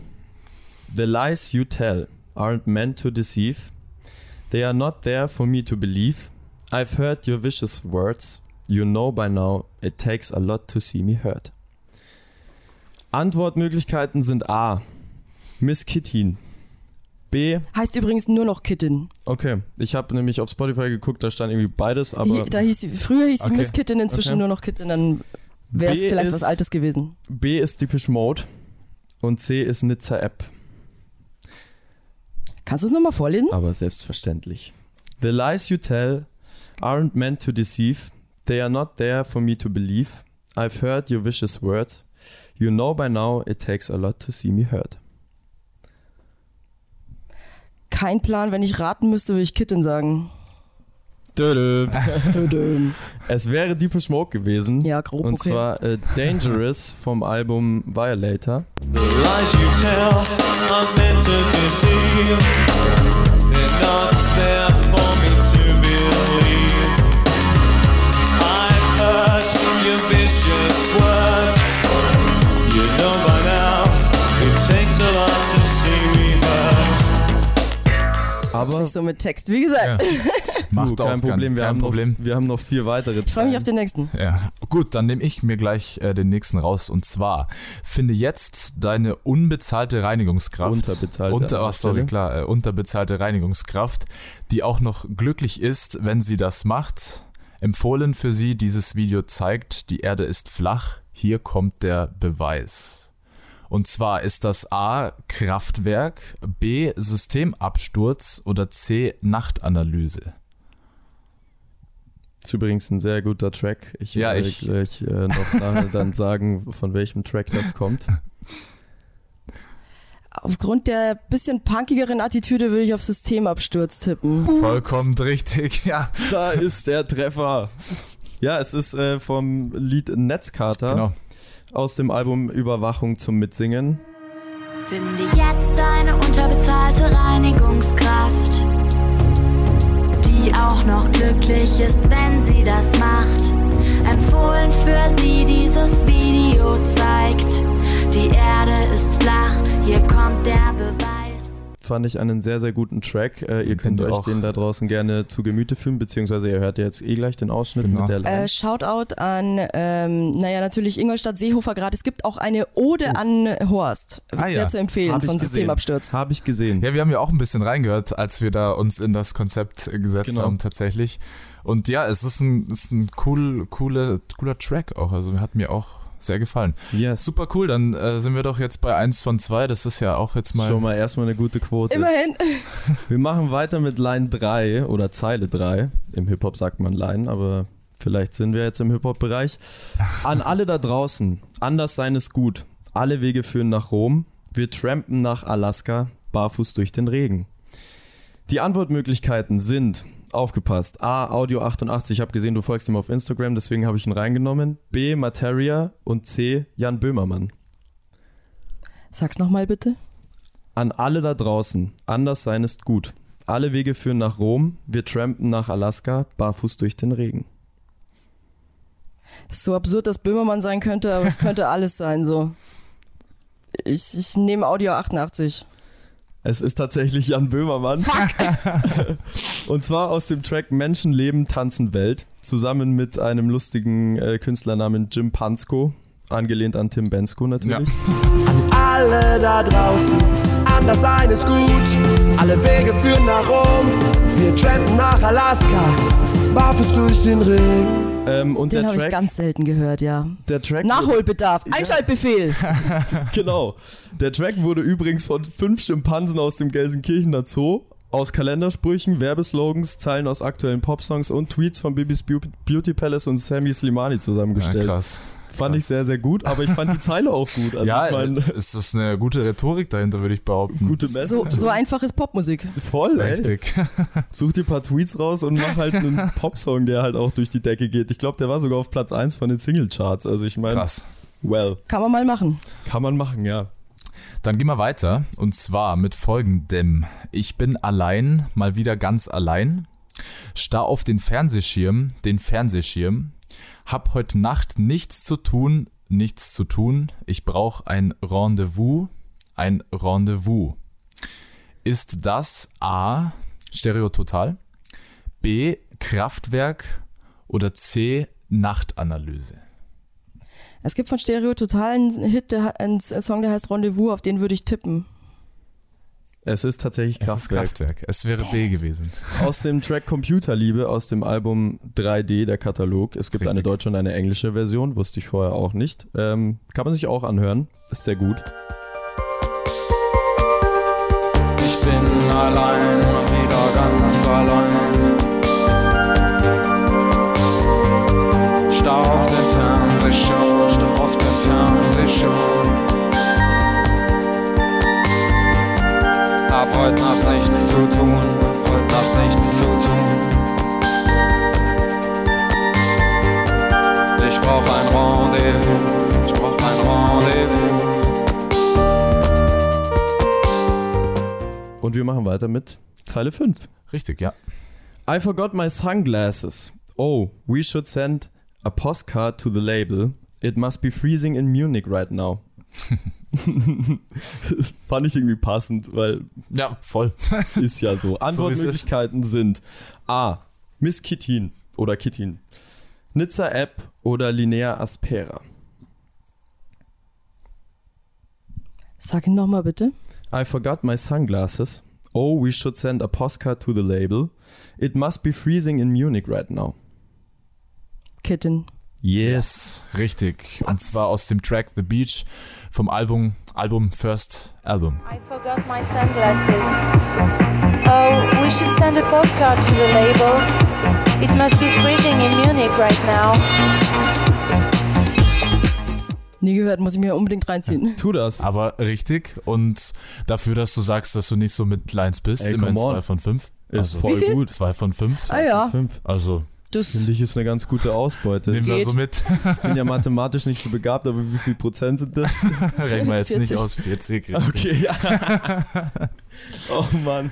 The lies you tell aren't meant to deceive. They are not there for me to believe. I've heard your vicious words. You know by now it takes a lot to see me hurt. Antwortmöglichkeiten sind A. Miss Kittin. B.
Heißt übrigens nur noch Kitten.
Okay, ich habe nämlich auf Spotify geguckt, da stand irgendwie beides, aber.
Da hieß sie, früher hieß sie okay. Miss Kitten, inzwischen okay. nur noch Kitten, dann wäre es vielleicht ist, was Altes gewesen.
B ist Deepish Mode und C ist Nizza App.
Kannst du es nochmal vorlesen?
Aber selbstverständlich. The lies you tell aren't meant to deceive. They are not there for me to believe. I've heard your vicious words. You know by now it takes a lot to see me hurt.
Kein Plan, wenn ich raten müsste, würde ich Kitten sagen.
Es wäre Deep Smoke gewesen.
Ja, grob.
Und
okay.
zwar äh, Dangerous vom Album Violator. The lies you tell are meant to deceive. They're not there for me to believe. I've heard your vicious words. You know by now it takes a lot to see me hurt. Aber.
Nicht so mit Text, wie gesagt. Ja.
Macht kein Problem, wir, kein haben Problem. Noch, wir haben noch vier weitere.
Ich freue mich auf den nächsten.
Ja, gut, dann nehme ich mir gleich äh, den nächsten raus. Und zwar, finde jetzt deine unbezahlte Reinigungskraft.
Unterbezahlte.
Unter, oh, sorry, klar, äh, unterbezahlte Reinigungskraft, die auch noch glücklich ist, wenn sie das macht. Empfohlen für sie, dieses Video zeigt, die Erde ist flach. Hier kommt der Beweis. Und zwar ist das A Kraftwerk, B Systemabsturz oder C Nachtanalyse.
Ist übrigens ein sehr guter Track. Ich
ja,
werde
ich
gleich äh, noch nachher dann sagen, von welchem Track das kommt.
Aufgrund der bisschen punkigeren Attitüde würde ich auf Systemabsturz tippen.
Vollkommen richtig, ja.
Da ist der Treffer. Ja, es ist äh, vom Lied Netzkater genau. aus dem Album Überwachung zum Mitsingen.
Finde jetzt deine unterbezahlte Reinigungskraft, die auch noch glücklich ist, wenn sie das macht. Empfohlen für sie dieses Video zeigt, die Erde ist flach, hier kommt der Beweis
fand ich einen sehr, sehr guten Track. Äh, ihr könnt euch den da draußen gerne zu Gemüte führen, beziehungsweise ihr hört jetzt eh gleich den Ausschnitt genau. mit der
Line. Äh, Shoutout an, ähm, naja, natürlich Ingolstadt Seehofer gerade. Es gibt auch eine Ode oh. an Horst. Ah, sehr ja. zu empfehlen Hab von Systemabsturz.
Habe ich gesehen.
Ja, wir haben ja auch ein bisschen reingehört, als wir da uns in das Konzept gesetzt genau. haben, tatsächlich. Und ja, es ist ein, ist ein cool, coole, cooler Track auch. Also hat mir auch sehr gefallen.
Yes.
Super cool, dann äh, sind wir doch jetzt bei 1 von 2. Das ist ja auch jetzt mal.
Schon mal erstmal eine gute Quote.
Immerhin.
Wir machen weiter mit Line 3 oder Zeile 3. Im Hip-Hop sagt man Line, aber vielleicht sind wir jetzt im Hip-Hop-Bereich. An alle da draußen, anders sein ist gut. Alle Wege führen nach Rom. Wir trampen nach Alaska, barfuß durch den Regen. Die Antwortmöglichkeiten sind aufgepasst. A, Audio 88, ich habe gesehen, du folgst ihm auf Instagram, deswegen habe ich ihn reingenommen. B, Materia und C, Jan Böhmermann.
Sag's nochmal bitte.
An alle da draußen, anders sein ist gut. Alle Wege führen nach Rom, wir trampen nach Alaska, barfuß durch den Regen.
ist so absurd, dass Böhmermann sein könnte, aber es könnte alles sein, so. Ich, ich nehme Audio 88.
Es ist tatsächlich Jan Böhmermann.
Fuck.
Und zwar aus dem Track Menschen leben, tanzen Welt. Zusammen mit einem lustigen äh, Künstler namens Jim Pansko. Angelehnt an Tim Bensko natürlich.
Ja. An alle da draußen, anders sein ist gut. Alle Wege führen nach Rom. Wir trampen nach Alaska. Barfuß durch den Ring.
Ähm, und
Den
habe
ich ganz selten gehört, ja.
Der Track
Nachholbedarf, Einschaltbefehl.
genau. Der Track wurde übrigens von fünf Schimpansen aus dem Gelsenkirchener Zoo aus Kalendersprüchen, Werbeslogans, Zeilen aus aktuellen Popsongs und Tweets von Bibis Beauty Palace und Sammy Slimani zusammengestellt.
Ja, krass.
Fand ich sehr, sehr gut, aber ich fand die Zeile auch gut.
Also ja, ich mein, es ist eine gute Rhetorik dahinter, würde ich behaupten.
Gute Message.
So, so einfach ist Popmusik.
Voll, ey. Such dir ein paar Tweets raus und mach halt einen Popsong, der halt auch durch die Decke geht. Ich glaube, der war sogar auf Platz 1 von den Singlecharts. Also ich meine.
Krass.
Well.
Kann man mal machen.
Kann man machen, ja.
Dann gehen wir weiter und zwar mit folgendem. Ich bin allein, mal wieder ganz allein. Starr auf den Fernsehschirm, den Fernsehschirm. Hab heute Nacht nichts zu tun, nichts zu tun. Ich brauche ein Rendezvous, ein Rendezvous. Ist das A. Stereototal, B. Kraftwerk oder C. Nachtanalyse?
Es gibt von Stereo total einen Hit, einen Song, der heißt Rendezvous, auf den würde ich tippen.
Es ist tatsächlich Kraftwerk.
Es, ist Kraftwerk. es wäre B gewesen.
Aus dem Track Computerliebe, aus dem Album 3D, der Katalog. Es gibt Richtig. eine deutsche und eine englische Version, wusste ich vorher auch nicht. Ähm, kann man sich auch anhören, ist sehr gut.
Ich bin allein, wieder ganz allein. Starr auf den Fernsehschirm, starr auf den Fernsehschirm. Hab heute Nacht nichts zu tun, heute Nacht nichts zu tun. Ich brauch ein Rendezvous, ich brauch ein Rendezvous.
Und wir machen weiter mit Zeile 5.
Richtig, ja.
I forgot my sunglasses. Oh, we should send a postcard to the label. It must be freezing in Munich right now. Das fand ich irgendwie passend, weil.
Ja, voll.
ist ja so. Antwortmöglichkeiten so sind A. Miss Kittin oder Kittin. Nizza App oder Linnea Aspera.
Sag ihn nochmal bitte.
I forgot my sunglasses. Oh, we should send a postcard to the label. It must be freezing in Munich right now.
Kitten.
Yes, richtig. Und zwar aus dem Track The Beach vom Album, Album First Album.
I forgot my sunglasses. Oh, we should send a postcard to the label. It must be freezing in Munich right now.
Nie gehört, muss ich mir unbedingt reinziehen.
Tu das.
Aber richtig. Und dafür, dass du sagst, dass du nicht so mit Lines bist,
Ey,
immerhin zwei von fünf.
Ist also, voll gut.
Zwei von fünf.
Ah ja.
Fünf.
Also
das
Finde ich ist eine ganz gute Ausbeute.
Nehmen wir so mit.
Ich bin ja mathematisch nicht so begabt, aber wie viel Prozent sind das?
Rechnen wir jetzt 40. nicht aus 40.
Okay, ja. oh Mann.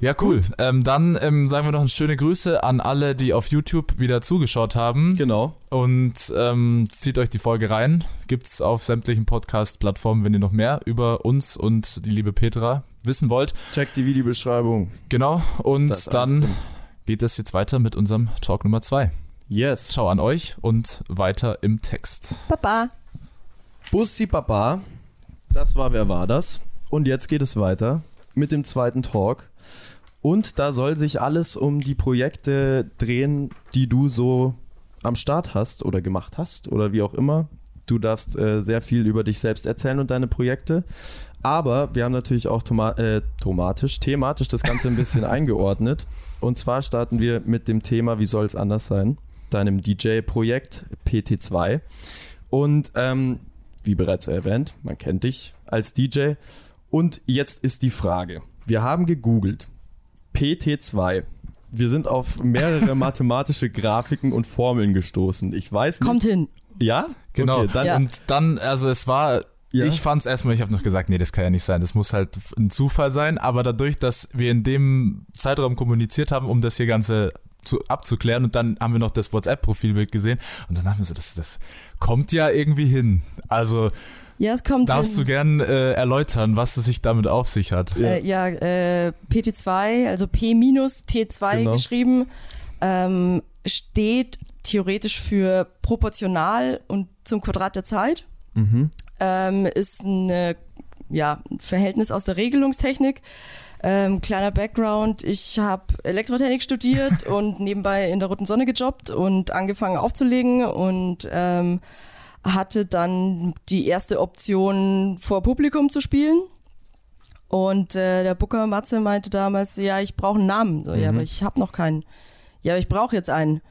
Ja, cool. Ähm, dann ähm, sagen wir noch eine schöne Grüße an alle, die auf YouTube wieder zugeschaut haben.
Genau.
Und ähm, zieht euch die Folge rein. Gibt's auf sämtlichen Podcast-Plattformen, wenn ihr noch mehr über uns und die liebe Petra wissen wollt.
Checkt die Videobeschreibung.
Genau. Und dann
drin.
Geht es jetzt weiter mit unserem Talk Nummer zwei.
Yes.
Schau an euch und weiter im Text.
Baba.
Bussi Baba. Das war Wer war das? Und jetzt geht es weiter mit dem zweiten Talk. Und da soll sich alles um die Projekte drehen, die du so am Start hast oder gemacht hast oder wie auch immer. Du darfst äh, sehr viel über dich selbst erzählen und deine Projekte. Aber wir haben natürlich auch toma äh, tomatisch, thematisch das Ganze ein bisschen eingeordnet. Und zwar starten wir mit dem Thema, wie soll es anders sein? Deinem DJ-Projekt PT2. Und ähm, wie bereits erwähnt, man kennt dich als DJ. Und jetzt ist die Frage. Wir haben gegoogelt. PT2. Wir sind auf mehrere mathematische Grafiken und Formeln gestoßen. Ich weiß nicht.
Kommt hin.
Ja?
Genau.
Okay, dann,
Ja.
Und dann, also es war,
Ja.
ich fand es erstmal, ich habe noch gesagt, nee, das kann ja nicht sein, das muss halt ein Zufall sein, aber dadurch, dass wir in dem Zeitraum kommuniziert haben, um das hier Ganze zu, abzuklären und dann haben wir noch das WhatsApp-Profilbild gesehen und dann haben wir so, das, das kommt ja irgendwie hin. Also
Ja, es kommt
darfst
hin.
du gern äh, erläutern, was es sich damit auf sich hat.
Ja.
Äh, ja, äh, PT2, also P-T2
Genau.
geschrieben, ähm, steht theoretisch für proportional und zum Quadrat der Zeit.
Mhm.
Ähm, ist eine, ja, ein Verhältnis aus der Regelungstechnik. Ähm, kleiner Background, ich habe Elektrotechnik studiert und nebenbei in der Roten Sonne gejobbt und angefangen aufzulegen und ähm, hatte dann die erste Option vor Publikum zu spielen. Und äh, der Booker Matze meinte damals, ja, ich brauche einen Namen. So, ja, aber ich habe noch keinen. Ja, aber ich brauche jetzt einen.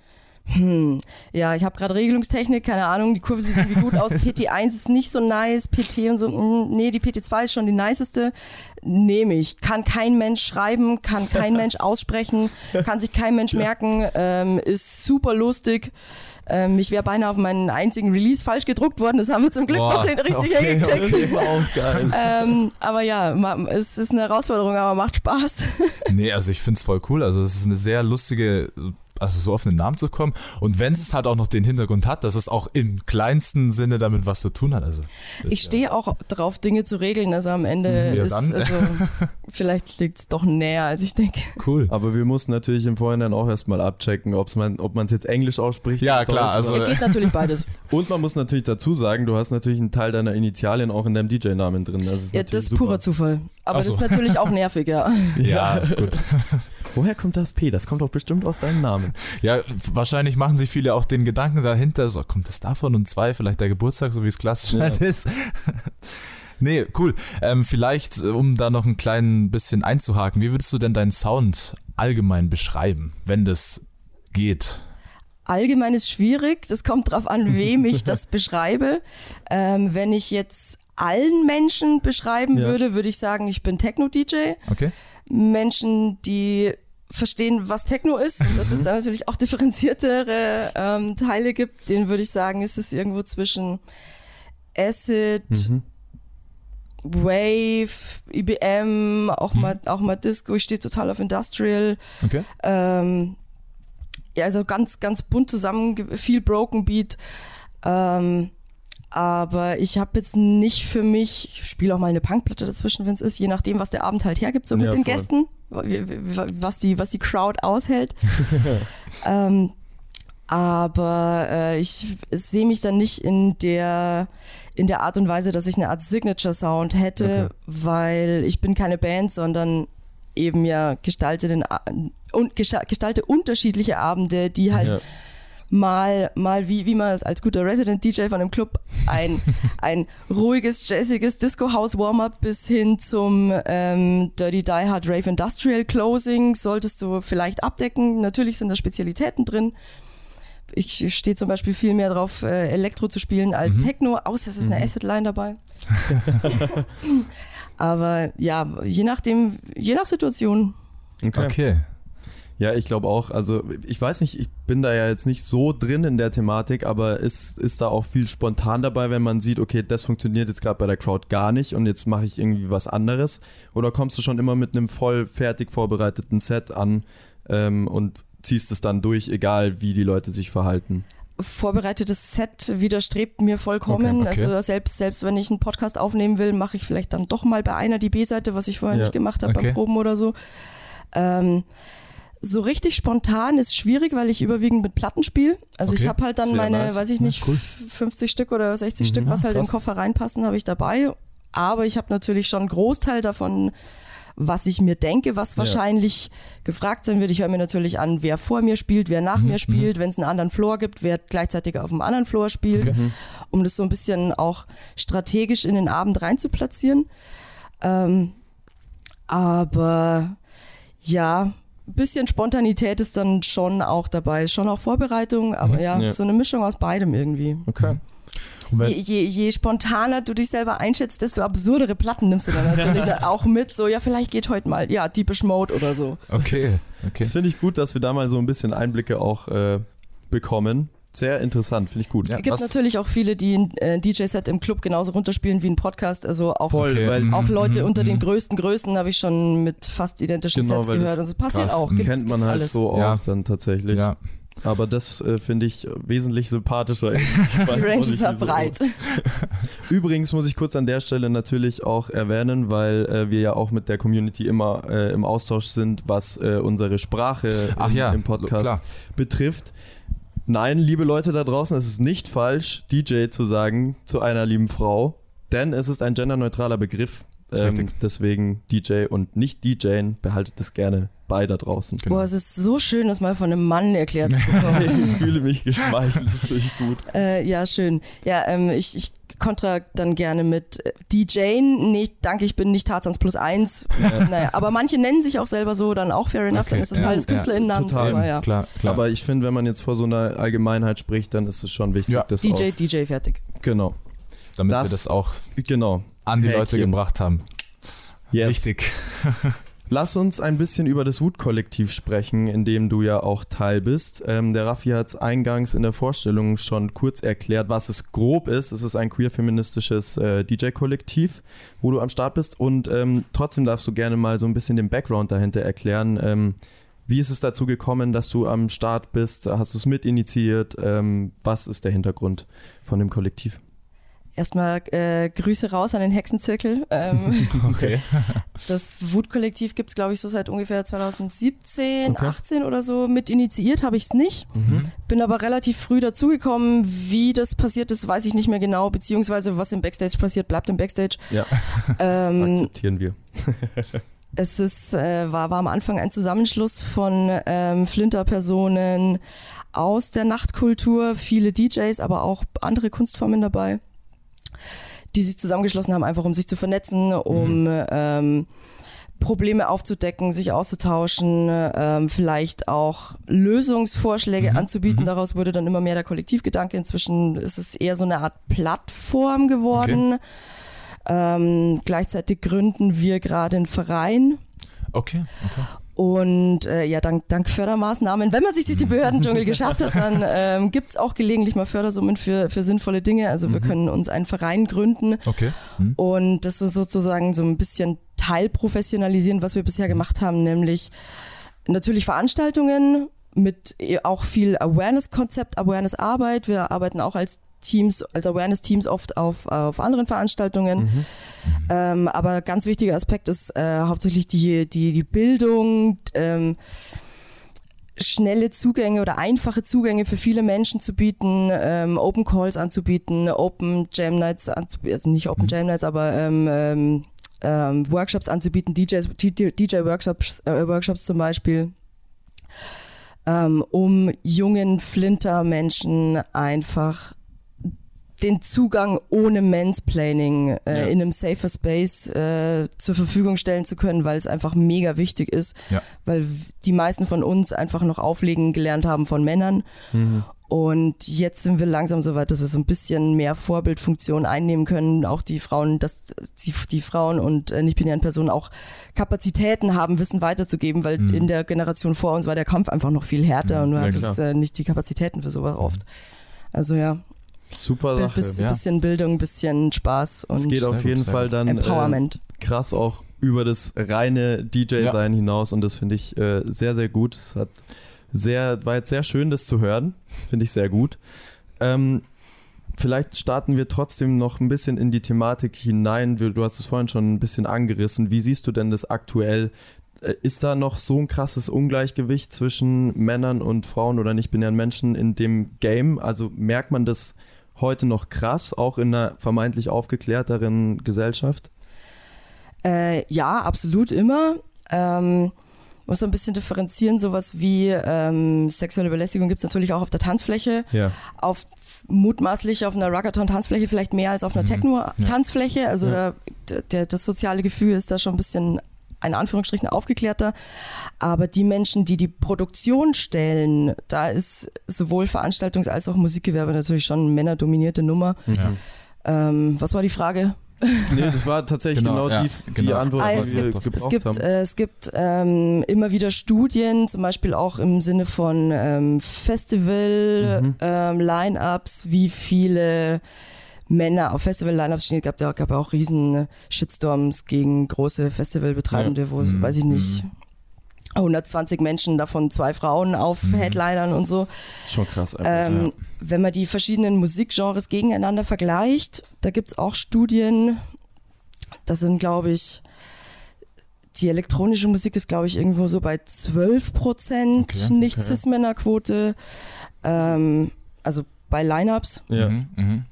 Hm, ja, ich habe gerade Regelungstechnik, keine Ahnung, die Kurve sieht irgendwie gut aus. PT1 ist nicht so nice, PT und so, mm, nee, die PT2 ist schon die niceste. Nehme ich. Kann kein Mensch schreiben, kann kein Mensch aussprechen, kann sich kein Mensch merken, ähm, ist super lustig. Ähm, ich wäre beinahe auf meinen einzigen Release falsch gedruckt worden, das haben wir zum Glück
Boah,
noch richtig
Okay, das
hingekriegt.
ist auch geil.
Ähm, aber ja, es ist eine Herausforderung, aber macht Spaß.
Nee, also ich find's voll cool. Also es ist eine sehr lustige, also so auf einen Namen zu kommen. Und wenn es halt auch noch den Hintergrund hat, dass es auch im kleinsten Sinne damit was zu tun hat. Also
Ich stehe auch drauf, Dinge zu regeln. Also am Ende
Ja,
ist,
dann.
also, vielleicht liegt es doch näher, als ich denke.
ja cool.
Aber wir mussten natürlich im Vorhinein auch erstmal abchecken, ob's man, ob man es jetzt Englisch ausspricht.
Ja, klar, also-
Geht natürlich beides.
Und man muss natürlich dazu sagen, du hast natürlich einen Teil deiner Initialien auch in deinem DJ-Namen drin. Das ist
Ja, das ist
super.
purer Zufall. Aber
so.
das ist natürlich auch nervig, ja.
Ja, gut.
Woher kommt das P? Das kommt doch bestimmt aus deinem Namen.
Ja, wahrscheinlich machen sich viele auch den Gedanken dahinter, so kommt es davon und zwei, vielleicht der Geburtstag, so wie es klassisch
Ja.
halt ist. nee, cool. Ähm, vielleicht, äh, um da noch ein klein bisschen einzuhaken, wie würdest du denn deinen Sound allgemein beschreiben, wenn das geht?
Allgemein ist schwierig. Das kommt drauf an, wem ich das beschreibe. Ähm, wenn ich jetzt allen Menschen beschreiben
Ja.
würde, würde ich sagen, ich bin Techno-DJ.
Okay?
Menschen, die verstehen, was Techno ist und dass es da natürlich auch differenziertere ähm, Teile gibt, denen würde ich sagen, ist es irgendwo zwischen Acid, Wave, IBM, auch mal auch mal Disco. Ich stehe total auf Industrial.
Okay.
Ähm, ja, also ganz ganz bunt zusammen, viel Broken Beat. Ähm, aber ich habe jetzt nicht für mich, ich spiele auch mal eine Punkplatte dazwischen, wenn es ist, je nachdem, was der Abend halt hergibt, so mit
Ja,
den
voll.
Gästen, was die, was die Crowd aushält. ähm, aber äh, ich sehe mich dann nicht in der in der Art und Weise, dass ich eine Art Signature Sound hätte, weil ich bin keine Band, sondern eben ja gestalte den und gesta- gestalte unterschiedliche Abende, die halt
Ja.
Mal, mal wie, wie man es als guter Resident DJ von einem Club ein, ein ruhiges, jazziges Disco-House-Warm-Up bis hin zum ähm, Dirty Die Hard Rave Industrial Closing solltest du vielleicht abdecken. Natürlich sind da Spezialitäten drin. Ich stehe zum Beispiel viel mehr drauf, äh, Elektro zu spielen als Techno, außer es ist eine Acid-Line dabei. Aber ja, je nachdem, je nach Situation.
Okay.
Okay.
Ja, ich glaube auch. Also ich weiß nicht, ich bin da ja jetzt nicht so drin in der Thematik, aber ist, ist da auch viel spontan dabei, wenn man sieht, okay, das funktioniert jetzt gerade bei der Crowd gar nicht und jetzt mache ich irgendwie was anderes? Oder kommst du schon immer mit einem voll fertig vorbereiteten Set an ähm, und ziehst es dann durch, egal wie die Leute sich verhalten?
vorbereitetes Set widerstrebt mir vollkommen. Okay, okay. Also selbst, selbst wenn ich einen Podcast aufnehmen will, mache ich vielleicht dann doch mal bei einer die B-Seite, was ich vorher ja. nicht gemacht habe okay. beim Proben oder so. Ähm, so richtig spontan ist schwierig, weil ich überwiegend mit Platten spiele. Also ich habe halt dann Sehr meine, nice. weiß ich nicht, ja, cool. 50 Stück oder 60 mhm, Stück, was halt krass. in den Koffer reinpassen, habe ich dabei. Aber ich habe natürlich schon einen Großteil davon was ich mir denke, was wahrscheinlich ja. gefragt sein wird. Ich höre mir natürlich an, wer vor mir spielt, wer nach mhm. mir spielt, mhm. wenn es einen anderen Floor gibt, wer gleichzeitig auf dem anderen Floor spielt, okay. um das so ein bisschen auch strategisch in den Abend reinzuplatzieren. Ähm, aber ja, bisschen Spontanität ist dann schon auch dabei, schon auch Vorbereitung, aber mhm. ja, ja, so eine Mischung aus beidem irgendwie.
Okay.
Je, je, je, spontaner du dich selber einschätzt, desto absurdere Platten nimmst du dann natürlich auch mit. So, ja, vielleicht geht heute mal, ja, Deepish Mode oder so.
Okay, okay.
Das finde ich gut, dass wir da mal so ein bisschen Einblicke auch äh, bekommen. Sehr interessant, finde ich gut.
Es gibt natürlich auch viele, die ein äh, DJ-Set im Club genauso runterspielen wie ein Podcast. Also auch,
Voll, okay. weil,
auch Leute mhm, unter den mhm. größten Größen habe ich schon mit fast identischen genau, Sets gehört. Also passiert krass. auch.
Gibt's, Kennt man halt alles. so auch ja. dann tatsächlich. Ja. Aber das äh, finde ich wesentlich sympathischer. Die
Range ist ja breit.
Übrigens muss ich kurz an der Stelle natürlich auch erwähnen, weil äh, wir ja auch mit der Community immer äh, im Austausch sind, was äh, unsere Sprache im, ja, im, Podcast klar. betrifft. Nein, liebe Leute da draußen, es ist nicht falsch, DJ zu sagen zu einer lieben Frau, denn es ist ein genderneutraler Begriff. Ähm, deswegen DJ und nicht DJen, behaltet es gerne bei da draußen.
Genau. Boah, es ist so schön, das mal von einem Mann erklärt zu bekommen.
ich fühle mich geschmeichelt, das ist richtig gut.
Äh, ja, schön. Ja, ähm, ich, ich kontra dann gerne mit äh, DJen. Nicht, danke, ich bin nicht Tarzans plus eins. Ja. Naja, aber manche nennen sich auch selber so, dann auch fair enough, okay. dann ist das ja, Teil des KünstlerInnennamens.
Ja, aber, ja. Klar, klar. aber ich finde, wenn man jetzt vor so einer Allgemeinheit spricht, dann ist es schon wichtig, ja.
dass DJ, auch, DJ, fertig.
Genau.
Damit das, wir das auch
genau.
An die Häkchen. Leute gebracht haben.
Yes.
Wichtig.
Lass uns ein bisschen über das Wut-Kollektiv sprechen, in dem du ja auch Teil bist. Ähm, der Raffi hat es eingangs in der Vorstellung schon kurz erklärt, was es grob ist. Es ist ein queer-feministisches äh, DJ-Kollektiv, wo du am Start bist. Und ähm, trotzdem darfst du gerne mal so ein bisschen den Background dahinter erklären. Ähm, wie ist es dazu gekommen, dass du am Start bist? Hast du es mitinitiiert? Ähm, was ist der Hintergrund von dem Kollektiv?
Erstmal äh, Grüße raus an den Hexenzirkel. Ähm,
okay.
Das Wutkollektiv gibt es, glaube ich, so seit ungefähr 2017, okay. 18 oder so. Mit initiiert habe ich es nicht. Mhm. Bin aber relativ früh dazugekommen. Wie das passiert ist, weiß ich nicht mehr genau. Beziehungsweise was im Backstage passiert, bleibt im Backstage.
Ja. Ähm, Akzeptieren wir.
es ist, äh, war, war am Anfang ein Zusammenschluss von ähm, Flinter-Personen aus der Nachtkultur, viele DJs, aber auch andere Kunstformen dabei die sich zusammengeschlossen haben, einfach um sich zu vernetzen, um mhm. ähm, Probleme aufzudecken, sich auszutauschen, ähm, vielleicht auch Lösungsvorschläge mhm. anzubieten. Mhm. Daraus wurde dann immer mehr der Kollektivgedanke. Inzwischen ist es eher so eine Art Plattform geworden. Okay. Ähm, gleichzeitig gründen wir gerade einen Verein.
Okay, okay.
Und äh, ja, dank, dank Fördermaßnahmen, wenn man sich durch den Behördendschungel geschafft hat, dann ähm, gibt es auch gelegentlich mal Fördersummen für, für sinnvolle Dinge. Also wir mhm. können uns einen Verein gründen.
Okay. Mhm.
Und das ist sozusagen so ein bisschen teilprofessionalisieren, was wir bisher gemacht haben, nämlich natürlich Veranstaltungen mit äh, auch viel Awareness-Konzept, Awareness-Arbeit. Wir arbeiten auch als Teams, als Awareness-Teams oft auf, auf anderen Veranstaltungen. Mhm. Ähm, aber ganz wichtiger Aspekt ist äh, hauptsächlich die, die, die Bildung, ähm, schnelle Zugänge oder einfache Zugänge für viele Menschen zu bieten, ähm, Open Calls anzubieten, Open Jam Nights anzubieten, also nicht Open mhm. Jam Nights, aber ähm, ähm, ähm Workshops anzubieten, DJs, DJ Workshops, äh, Workshops zum Beispiel, ähm, um jungen Flinter-Menschen einfach den Zugang ohne Mansplaining äh, ja. in einem safer Space äh, zur Verfügung stellen zu können, weil es einfach mega wichtig ist,
ja.
weil die meisten von uns einfach noch auflegen gelernt haben von Männern. Mhm. Und jetzt sind wir langsam so weit, dass wir so ein bisschen mehr Vorbildfunktion einnehmen können. Auch die Frauen, dass die, die Frauen und äh, nicht-binären Personen auch Kapazitäten haben, Wissen weiterzugeben, weil mhm. in der Generation vor uns war der Kampf einfach noch viel härter mhm. und du ja, hattest äh, nicht die Kapazitäten für sowas oft. Also ja.
Super Sache.
Bis, ja. Bisschen Bildung, bisschen Spaß und
es geht auf jeden Fall dann
Empowerment.
Äh, krass auch über das reine DJ-Sein ja. hinaus und das finde ich äh, sehr, sehr gut. Es hat sehr, war jetzt sehr schön, das zu hören. Finde ich sehr gut. Ähm, vielleicht starten wir trotzdem noch ein bisschen in die Thematik hinein. Du hast es vorhin schon ein bisschen angerissen. Wie siehst du denn das aktuell? Äh, ist da noch so ein krasses Ungleichgewicht zwischen Männern und Frauen oder nicht-binären Menschen in dem Game? Also merkt man das heute noch krass, auch in einer vermeintlich aufgeklärteren Gesellschaft?
Äh, ja, absolut immer. Ähm, muss so ein bisschen differenzieren. Sowas wie ähm, sexuelle Belästigung gibt es natürlich auch auf der Tanzfläche.
Ja.
Auf mutmaßlich auf einer Rockathon-Tanzfläche vielleicht mehr als auf einer mhm. Techno-Tanzfläche. Also ja. der, der, das soziale Gefühl ist da schon ein bisschen in Anführungsstrichen aufgeklärter. Aber die Menschen, die die Produktion stellen, da ist sowohl Veranstaltungs- als auch Musikgewerbe natürlich schon eine männerdominierte Nummer. Ja. Ähm, was war die Frage?
Nee, das war tatsächlich genau, genau, die, die genau. Antwort,
ah,
die wir gibt, gebraucht
es gibt,
haben.
Äh, es gibt ähm, immer wieder Studien, zum Beispiel auch im Sinne von ähm, Festival, mhm. ähm, Line-Ups, wie viele Männer auf Festival-Line-Ups stehen. Es gab, da gab auch riesen Shitstorms gegen große Festivalbetreibende, ja. wo es, mhm. weiß ich nicht, 120 Menschen, davon zwei Frauen auf mhm. Headlinern und so.
Schon krass.
Ähm, ja. Wenn man die verschiedenen Musikgenres gegeneinander vergleicht, da gibt es auch Studien, das sind, glaube ich, die elektronische Musik ist, glaube ich, irgendwo so bei 12 Prozent okay, Nicht-Cis-Männer-Quote. Ähm, also bei Lineups.
Ja. Mhm, mhm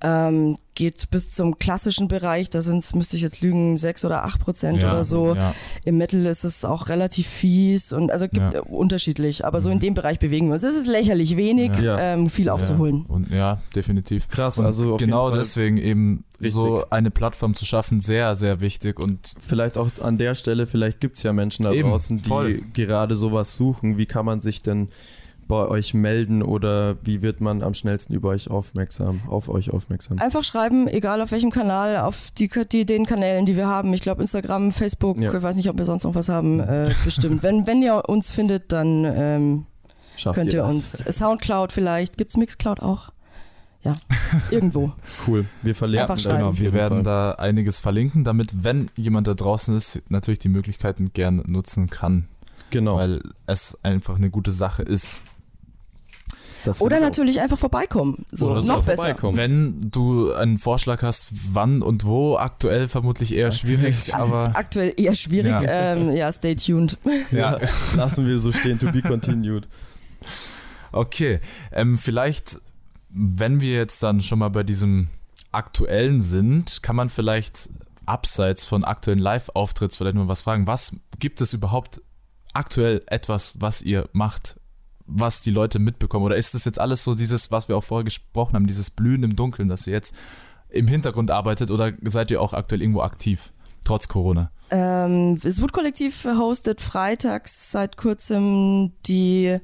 ähm, geht bis zum klassischen Bereich, da sind es, müsste ich jetzt lügen, sechs oder acht Prozent ja, oder so. Ja. Im Metal ist es auch relativ fies und also gibt ja. unterschiedlich, aber so in mhm. dem Bereich bewegen wir uns. Es ist lächerlich wenig, ähm, viel aufzuholen.
Und ja, definitiv.
Krass, und also
genau deswegen eben Richtig. so eine Plattform zu schaffen, sehr, sehr wichtig und
vielleicht auch an der Stelle, vielleicht gibt es ja Menschen da draußen, die voll. gerade sowas suchen. Wie kann man sich denn bei euch melden oder wie wird man am schnellsten über euch aufmerksam, auf euch aufmerksam?
Einfach schreiben, egal auf welchem Kanal, auf die, die den Kanälen, die wir haben. Ich glaube Instagram, Facebook, ja. ich weiß nicht, ob wir sonst noch was haben, äh, bestimmt. wenn, wenn ihr uns findet, dann ähm, könnt ihr, ihr uns Soundcloud vielleicht, gibt es Mixcloud auch? Ja, irgendwo.
cool. Wir verlinken
das. Genau, wir werden Fall. da einiges verlinken, damit, wenn jemand da draußen ist, natürlich die Möglichkeiten gern nutzen kann.
Genau.
Weil es einfach eine gute Sache ist.
Oder natürlich einfach vorbeikommen. So, Oder noch besser.
Wenn du einen Vorschlag hast, wann und wo, aktuell vermutlich eher schwierig, aber.
Aktuell eher schwierig, ja, ähm, ja stay tuned.
Ja, lassen wir so stehen, to be continued.
Okay, ähm, vielleicht, wenn wir jetzt dann schon mal bei diesem aktuellen sind, kann man vielleicht abseits von aktuellen Live-Auftritts vielleicht mal was fragen. Was gibt es überhaupt aktuell etwas, was ihr macht was die Leute mitbekommen? Oder ist das jetzt alles so dieses, was wir auch vorher gesprochen haben, dieses Blühen im Dunkeln, dass ihr jetzt im Hintergrund arbeitet oder seid ihr auch aktuell irgendwo aktiv, trotz Corona?
Ähm, das Wut-Kollektiv hostet freitags seit kurzem die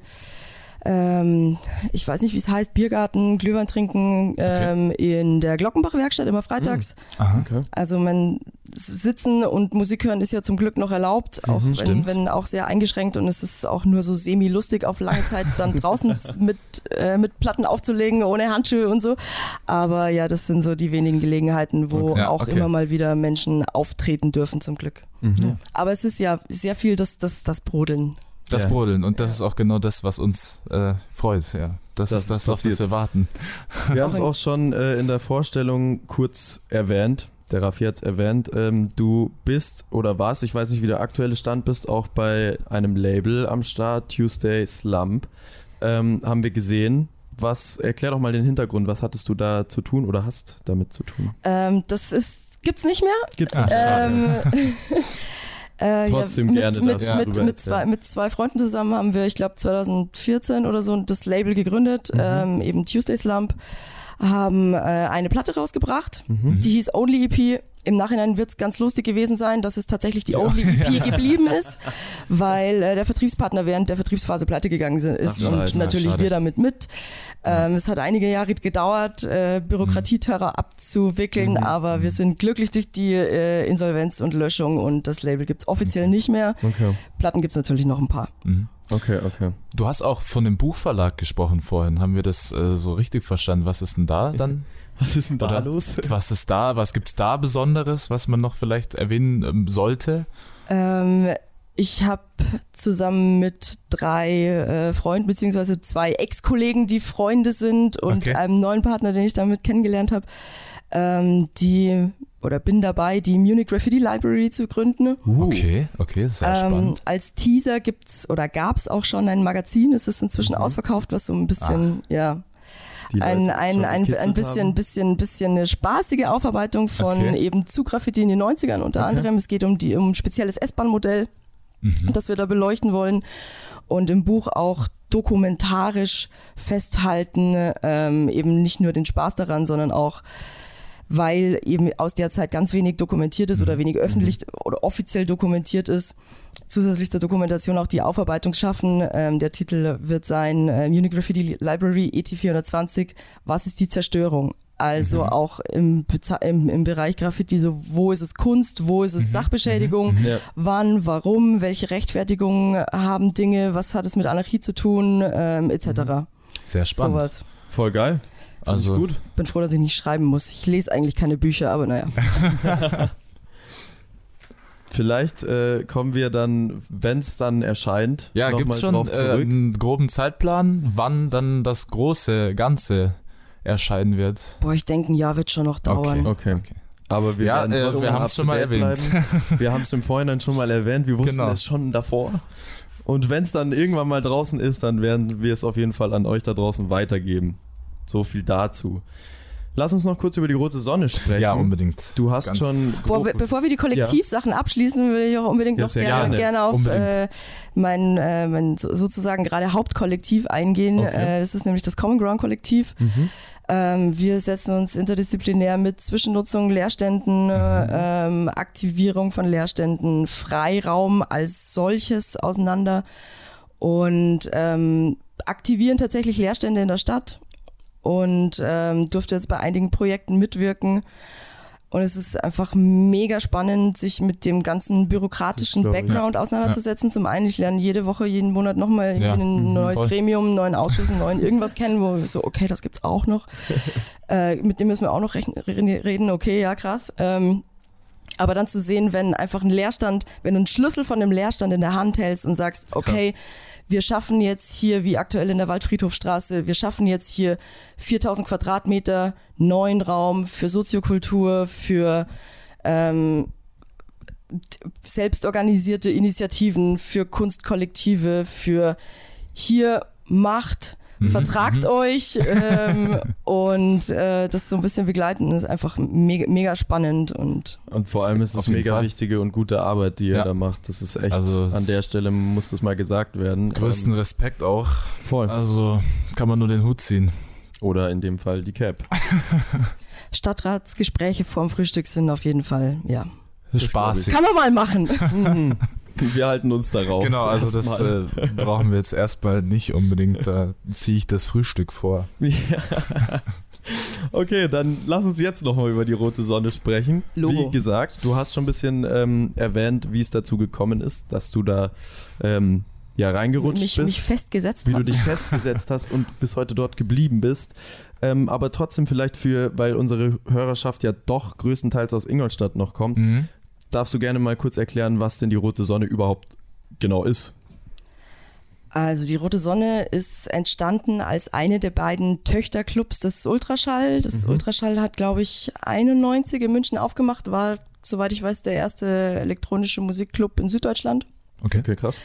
ähm, ich weiß nicht, wie es heißt, Biergarten, Glühwein trinken ähm, okay. in der Glockenbach-Werkstatt immer freitags.
Mhm. Aha, okay.
Also man sitzen und Musik hören ist ja zum Glück noch erlaubt, auch mhm, wenn, wenn, auch sehr eingeschränkt und es ist auch nur so semi-lustig auf lange Zeit dann draußen mit, äh, mit Platten aufzulegen, ohne Handschuhe und so. Aber ja, das sind so die wenigen Gelegenheiten, wo okay. ja, auch okay. immer mal wieder Menschen auftreten dürfen zum Glück. Mhm. Ja. Aber es ist ja sehr viel das, das, das Brodeln.
Das ja. Brodeln und das ist auch genau das, was uns äh, freut, ja. Das, das ist das, auf das wir warten.
Wir haben es auch schon äh, in der Vorstellung kurz erwähnt. Der Raffi hat es erwähnt. Ähm, du bist oder warst, ich weiß nicht, wie der aktuelle Stand bist, auch bei einem Label am Start, Tuesday Slump. Ähm, haben wir gesehen. Was, erklär doch mal den Hintergrund. Was hattest du da zu tun oder hast damit zu tun?
Ähm, das ist, gibt's nicht mehr.
Gibt's nicht. Ähm,
Äh, Trotzdem ja, mit, gerne mit, mit, mit, zwei, mit zwei Freunden zusammen haben wir, ich glaube 2014 oder so, das Label gegründet, mhm. ähm, eben Tuesday Slump. haben äh, eine Platte rausgebracht, mhm. die hieß Only EP. Im Nachhinein wird es ganz lustig gewesen sein, dass es tatsächlich die Only EP ja. geblieben ist, weil äh, der Vertriebspartner während der Vertriebsphase pleite gegangen ist Ach, und scheiße, natürlich schade. wir damit mit. Ähm, es hat einige Jahre gedauert, äh, Bürokratieterror mhm. abzuwickeln, mhm. aber wir sind glücklich durch die äh, Insolvenz und Löschung und das Label gibt es offiziell okay. nicht mehr. Okay. Platten gibt es natürlich noch ein paar.
Mhm. Okay, okay. Du hast auch von dem Buchverlag gesprochen vorhin. Haben wir das äh, so richtig verstanden? Was ist denn da dann?
Was ist denn da Oder los?
Was ist da? Was gibt es da Besonderes, was man noch vielleicht erwähnen ähm, sollte?
Ähm, ich habe zusammen mit drei äh, Freunden beziehungsweise zwei Ex-Kollegen, die Freunde sind und okay. einem neuen Partner, den ich damit kennengelernt habe, ähm, die oder bin dabei, die Munich Graffiti Library zu gründen.
Uh, okay, okay, sehr ähm, spannend.
Als Teaser gibt's oder gab es auch schon ein Magazin, es ist inzwischen mhm. ausverkauft, was so ein bisschen, ah. ja, ein, ein, ein, ein bisschen, bisschen, bisschen eine spaßige Aufarbeitung von okay. eben zu Graffiti in den 90ern unter okay. anderem. Es geht um die um ein spezielles S-Bahn-Modell, mhm. das wir da beleuchten wollen. Und im Buch auch dokumentarisch festhalten, ähm, eben nicht nur den Spaß daran, sondern auch weil eben aus der Zeit ganz wenig dokumentiert ist oder mhm. wenig öffentlich mhm. oder offiziell dokumentiert ist. Zusätzlich zur Dokumentation auch die Aufarbeitung schaffen. Ähm, der Titel wird sein äh, Munich Graffiti Library ET420. Was ist die Zerstörung? Also mhm. auch im, im, im, Bereich Graffiti, so wo ist es Kunst, wo ist es mhm. Sachbeschädigung, mhm. Ja. wann, warum, welche Rechtfertigung haben Dinge, was hat es mit Anarchie zu tun, ähm, etc. Mhm.
Sehr spannend.
Sowas. Voll geil.
Also gut. Bin froh, dass ich nicht schreiben muss. Ich lese eigentlich keine Bücher, aber naja.
Vielleicht äh, kommen wir dann, wenn es dann erscheint,
ja, gibt es schon äh, einen groben Zeitplan, wann dann das große Ganze erscheinen wird?
Boah, ich denke, ein Jahr wird schon noch dauern.
Okay. okay. okay. Aber wir,
ja, äh, wir haben es schon mal erwähnt.
wir haben es im Vorhinein schon mal erwähnt. Wir wussten genau. es schon davor. Und wenn es dann irgendwann mal draußen ist, dann werden wir es auf jeden Fall an euch da draußen weitergeben. So viel dazu. Lass uns noch kurz über die rote Sonne sprechen.
Ja, unbedingt.
Du hast Ganz schon.
Boah, bevor wir die Kollektivsachen ja. abschließen, will ich auch unbedingt ja, noch gerne, gerne. gerne, auf äh, mein, äh, mein sozusagen gerade Hauptkollektiv eingehen. Okay. Äh, das ist nämlich das Common Ground Kollektiv. Mhm. Ähm, wir setzen uns interdisziplinär mit Zwischennutzung, Leerständen, mhm. ähm, Aktivierung von Leerständen, Freiraum als solches auseinander und ähm, aktivieren tatsächlich Leerstände in der Stadt und ähm, durfte jetzt bei einigen Projekten mitwirken. Und es ist einfach mega spannend, sich mit dem ganzen bürokratischen Background ja. auseinanderzusetzen. Ja. Zum einen, ich lerne jede Woche, jeden Monat nochmal ja. ein mhm, neues Voll. Gremium, einen neuen Ausschuss, einen neuen irgendwas kennen, wo so, okay, das gibt's auch noch. äh, mit dem müssen wir auch noch reden, okay, ja, krass. Ähm, aber dann zu sehen, wenn einfach ein Leerstand, wenn du einen Schlüssel von dem Leerstand in der Hand hältst und sagst, okay, wir schaffen jetzt hier, wie aktuell in der Waldfriedhofstraße, wir schaffen jetzt hier 4000 Quadratmeter neuen Raum für Soziokultur, für ähm, selbstorganisierte Initiativen, für Kunstkollektive, für hier Macht Mhm, vertragt mhm. euch ähm, und äh, das so ein bisschen begleiten ist einfach mega, mega spannend und
und vor allem ist es mega Fall. wichtige und gute Arbeit, die ihr ja. da macht. Das ist echt also an der Stelle muss das mal gesagt werden.
Größten ähm, Respekt auch. Voll. Also kann man nur den Hut ziehen.
Oder in dem Fall die Cap.
Stadtratsgespräche vorm Frühstück sind auf jeden Fall, ja.
Spaß.
Kann man mal machen.
Wir halten uns darauf.
Genau, also das äh, brauchen wir jetzt erstmal nicht unbedingt. Da ziehe ich das Frühstück vor.
Ja. Okay, dann lass uns jetzt nochmal über die rote Sonne sprechen. Logo. Wie gesagt, du hast schon ein bisschen ähm, erwähnt, wie es dazu gekommen ist, dass du da ähm, ja reingerutscht
mich,
bist.
Mich festgesetzt
Wie hab. du dich festgesetzt hast und bis heute dort geblieben bist. Ähm, aber trotzdem vielleicht für, weil unsere Hörerschaft ja doch größtenteils aus Ingolstadt noch kommt, mhm darfst du gerne mal kurz erklären, was denn die Rote Sonne überhaupt genau ist?
Also die Rote Sonne ist entstanden als eine der beiden Töchterclubs des Ultraschall. Das mhm. Ultraschall hat, glaube ich, 91 in München aufgemacht, war, soweit ich weiß, der erste elektronische Musikclub in Süddeutschland.
Okay, okay krass.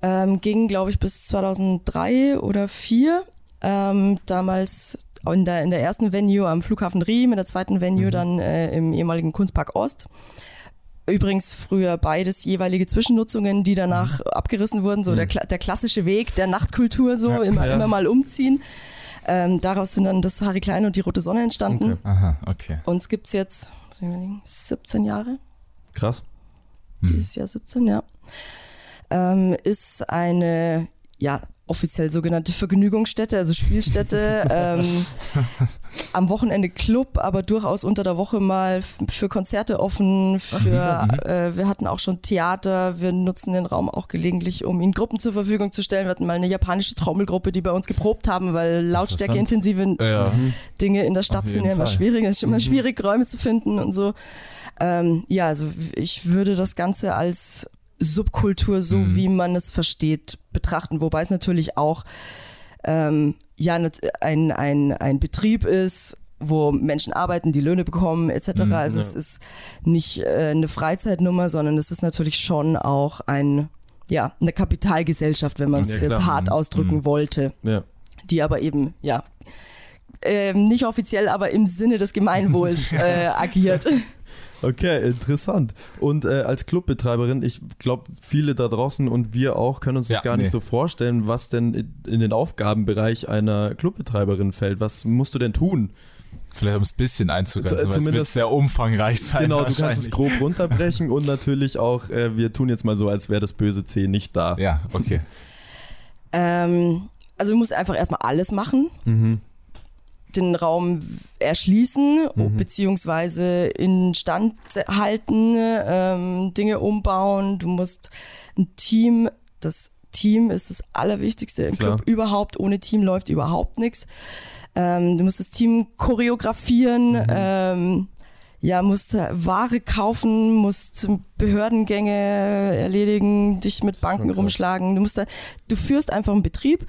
Ähm, ging, glaube ich, bis 2003 oder 2004. Ähm, damals in der, in der ersten Venue am Flughafen Riem, in der zweiten Venue mhm. dann äh, im ehemaligen Kunstpark Ost. Übrigens früher beides jeweilige Zwischennutzungen, die danach mhm. abgerissen wurden, so mhm. der, der klassische Weg der Nachtkultur, so ja, immer, ja. immer mal umziehen. Ähm, daraus sind dann das Harry Klein und die Rote Sonne entstanden.
Okay. Aha, okay.
Uns gibt es jetzt, überlegen, 17 Jahre.
Krass.
Dieses Jahr 17, ja. Ähm, ist eine, ja, offiziell sogenannte Vergnügungsstätte, also Spielstätte. ähm, am Wochenende Club, aber durchaus unter der Woche mal für Konzerte offen. Für, äh, wir hatten auch schon Theater. Wir nutzen den Raum auch gelegentlich, um ihn Gruppen zur Verfügung zu stellen. Wir hatten mal eine japanische Trommelgruppe, die bei uns geprobt haben, weil lautstärkeintensive
Ja.
Dinge in der Stadt sind ja immer
Fall.
schwierig. Es ist immer schwierig, Räume zu finden und so. Ähm, ja, also ich würde das Ganze als Subkultur, so
Mhm.
wie man es versteht, betrachten. Wobei es natürlich auch ähm, ja ein, ein, ein Betrieb ist, wo Menschen arbeiten, die Löhne bekommen etc.
Mhm,
also es ist nicht äh, eine Freizeitnummer, sondern es ist natürlich schon auch ein ja eine Kapitalgesellschaft, wenn man es
Ja,
jetzt hart
Mhm.
ausdrücken wollte,
Ja.
die aber eben ja ähm, nicht offiziell, aber im Sinne des Gemeinwohls äh, agiert.
Okay, interessant. Und äh, als Clubbetreiberin, ich glaube, viele da draußen und wir auch können uns
Ja,
das gar nicht
nee.
so vorstellen, was denn in- den Aufgabenbereich einer Clubbetreiberin fällt. Was musst du denn tun?
Vielleicht um es ein bisschen einzugrenzen, weil es wird
zumindest-
sehr umfangreich sein.
genau, du kannst es grob runterbrechen und natürlich auch, äh, wir tun jetzt mal so, als wäre das böse C nicht da.
Ja, okay.
Ähm, also du musst einfach erstmal alles machen. Den Raum erschließen, beziehungsweise instand halten, ähm, Dinge umbauen. Du musst ein Team, das Team ist das Allerwichtigste im
Klar.
Club überhaupt. Ohne Team läuft überhaupt nichts. Ähm, du musst das Team choreografieren, ähm, ja, musst äh, Ware kaufen, musst Behördengänge erledigen, dich mit Banken rumschlagen. Du musst da, du führst einfach einen Betrieb.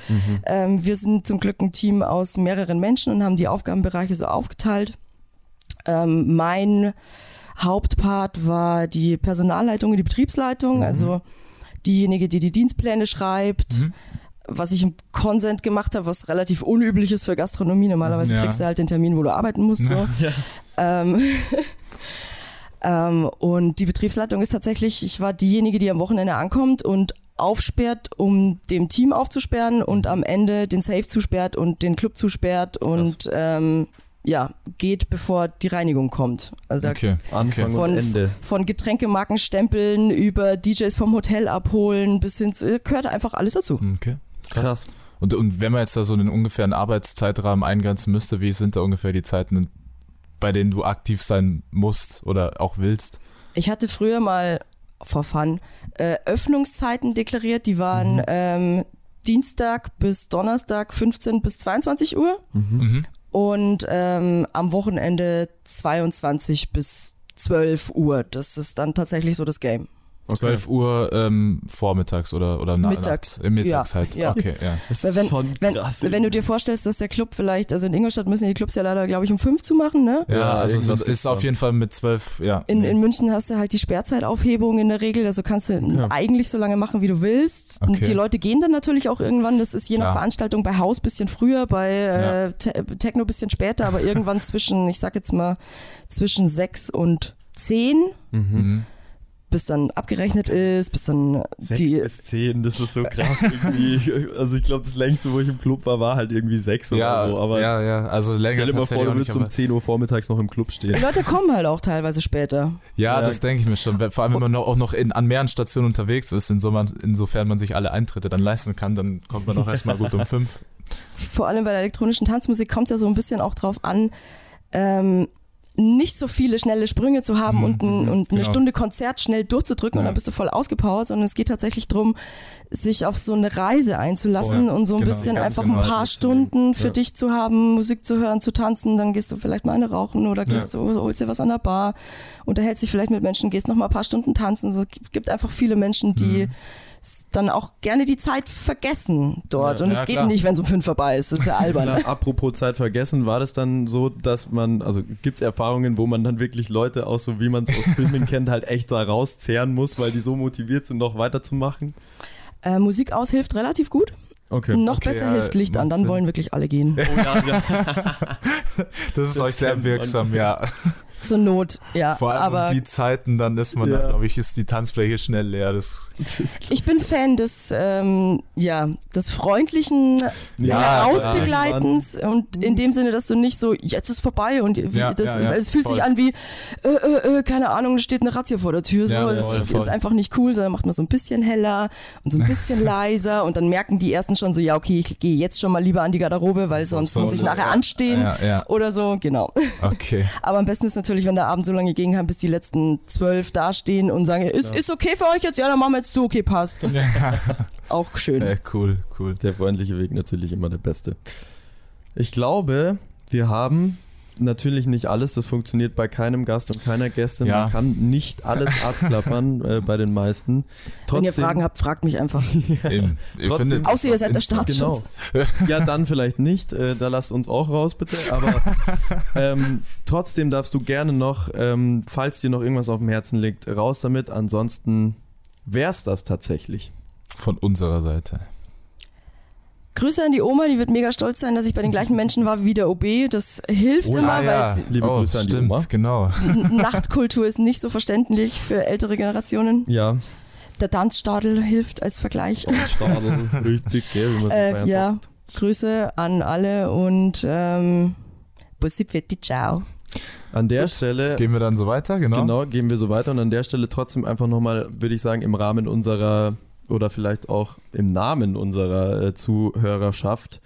Ähm, wir sind zum Glück ein Team aus mehreren Menschen und haben die Aufgabenbereiche so aufgeteilt. Ähm, mein Hauptpart war die Personalleitung und die Betriebsleitung, also diejenige, die die Dienstpläne schreibt. Was ich im Consent gemacht habe, was relativ unüblich ist für Gastronomie. Normalerweise
Ja.
kriegst du halt den Termin, wo du arbeiten musst. So. Ähm, ähm, und die Betriebsleitung ist tatsächlich, ich war diejenige, die am Wochenende ankommt und aufsperrt, um dem Team aufzusperren und am Ende den Safe zusperrt und den Club zusperrt und ähm, ja, geht, bevor die Reinigung kommt. Also da
Okay.
Anfang
Von-
und Ende.
von Getränkemarken stempeln über DJs vom Hotel abholen bis hin zu, gehört einfach alles dazu.
okay.
Krass.
Und, und wenn man jetzt da so einen ungefähren Arbeitszeitrahmen eingrenzen müsste, wie sind da ungefähr die Zeiten, bei denen du aktiv sein musst oder auch willst?
Ich hatte früher mal for fun äh, Öffnungszeiten deklariert, die waren ähm, Dienstag bis Donnerstag 15 bis 22 Uhr
Mhm.
und ähm, am Wochenende 22 bis 12 Uhr. Das ist dann tatsächlich so das Game.
12 Uhr ähm, vormittags oder, oder
Mittags.
Na, mittags
Ja,
halt.
ja.
Okay, ja.
Das
Weil wenn,
schon
wenn,
krass.
wenn du dir vorstellst, dass der Club vielleicht, also in Ingolstadt müssen die Clubs ja leider, glaube ich, um fünf zu machen, ne?
Ja,
Ja,
also
irgendwas
ist, ist auf jeden Fall mit 12, ja.
In, in München hast du halt die Sperrzeitaufhebung in der Regel, also kannst du
Ja.
eigentlich so lange machen, wie du willst. Und
Okay.
Die Leute gehen dann natürlich auch irgendwann, das ist je nach. Veranstaltung bei Haus bisschen früher, bei äh, Te Techno bisschen später, aber irgendwann zwischen, ich sag jetzt mal, zwischen sechs und zehn,
Mhm.
Bis dann abgerechnet ist, bis dann
Sechs
die.
bis zehn, das ist so krass irgendwie. Also ich glaube, das längste, wo ich im Club war, war halt irgendwie sechs
Ja,
oder so. Aber
ja, ja, also länger
stell dir mal vor, du würdest um
aber-
10 Uhr vormittags noch im Club
Die
stehen.
Leute kommen halt auch teilweise später.
Ja,
Ja.
das denke ich mir schon. Vor allem, wenn man noch- auch noch in, an mehreren Stationen unterwegs ist, insofern, insofern man sich alle Eintritte dann leisten kann, dann kommt man auch erstmal gut um fünf.
vor allem bei der elektronischen Tanzmusik kommt es ja so ein bisschen auch drauf an, ähm, nicht so viele schnelle Sprünge zu haben
Mhm,
und, ein,
mhm,
und eine
genau.
Stunde Konzert schnell durchzudrücken und
Ja.
dann bist du voll ausgepowert, sondern es geht tatsächlich darum, sich auf so eine Reise einzulassen
Voll,
und so ein
genau,
bisschen
ganz
einfach ein paar. Stunden für
Ja.
dich zu haben, Musik zu hören, zu tanzen, dann gehst du vielleicht mal eine rauchen oder gehst du, holst dir was an der Bar, unterhältst dich vielleicht mit Menschen, gehst noch mal ein paar Stunden tanzen. So, es gibt einfach viele Menschen, die
Mhm.
Dann auch gerne die Zeit vergessen dort.
Ja,
und
ja,
es geht
klar.
nicht, wenn es um fünf vorbei ist. Das ist ja albern.
Na, apropos Zeit vergessen, war das dann so, dass man, also gibt es Erfahrungen, wo man dann wirklich Leute auch so, wie man es aus Filmen kennt, halt echt da rauszehren muss, weil die so motiviert sind, noch weiterzumachen?
Äh, Musik aus hilft relativ gut.
Okay.
Noch
Okay,
besser
ja,
hilft Licht an, dann
Sinn.
wollen wirklich alle gehen.
Oh, ja, ja.
Das ist
Das
euch sehr wirksam, ja.
Zur Not, ja.
Vor allem
aber
um die Zeiten, dann ist man,
Ja.
glaube ich, ist die Tanzfläche schnell leer. Das,
ich bin Fan des, ähm, ja, des freundlichen
Ja,
Ausbegleitens und in dem Sinne, dass du nicht so, jetzt ist vorbei und wie,
Ja,
das,
ja, ja,
es fühlt
voll.
sich an wie, äh, äh, äh, keine Ahnung, steht eine Razzia vor der Tür, so,
Ja,
es
voll, voll.
ist einfach nicht cool, sondern macht man so ein bisschen heller und so ein bisschen leiser und dann merken die ersten schon so, ja, okay, ich gehe jetzt schon mal lieber an die Garderobe, weil sonst muss ich nachher
ja.
anstehen
Ja, ja.
oder so, genau.
okay.
Aber am besten ist natürlich, wenn der Abend so lange gehen kann, bis die letzten zwölf dastehen und sagen, ist, ist okay für euch jetzt? Ja, dann machen wir jetzt zu, okay, passt. Auch schön.
Äh, cool, cool.
Der freundliche Weg natürlich immer der beste. Ich glaube, wir haben natürlich nicht alles. Das funktioniert bei keinem Gast und keiner Gästin.
Ja.
Man kann nicht alles abklappern äh, bei den meisten.
Wenn ihr
Trotzdem,
Fragen habt, fragt mich einfach.
Ihr
Trotzdem-
findet
Außer ihr seid der
Insta-
Genau. Ja, dann vielleicht nicht. Äh, da lasst uns auch raus, bitte. Aber ähm, trotzdem darfst du gerne noch, ähm, falls dir noch irgendwas auf dem Herzen liegt, raus damit. Ansonsten wär's das tatsächlich.
Von unserer Seite.
Grüße an die Oma, die wird mega stolz sein, dass ich bei den gleichen Menschen war wie der OB. Das hilft
Oh,
immer,
Ah, ja.
weil
Liebe
oh,
Grüße an die
stimmt,
Oma.
genau.
Nachtkultur ist nicht so verständlich für ältere Generationen.
Ja,
Der Tanzstadel hilft als Vergleich.
Stadel, richtig, gell, wie man so
Äh, ja,
sagt.
Grüße an alle und ähm, Bussi Fetti, ciao.
An der Stelle
Gehen wir dann so weiter, genau.
Genau, gehen wir so weiter und an der Stelle trotzdem einfach nochmal, würde ich sagen, im Rahmen unserer oder vielleicht auch im Namen unserer äh, Zuhörerschaft.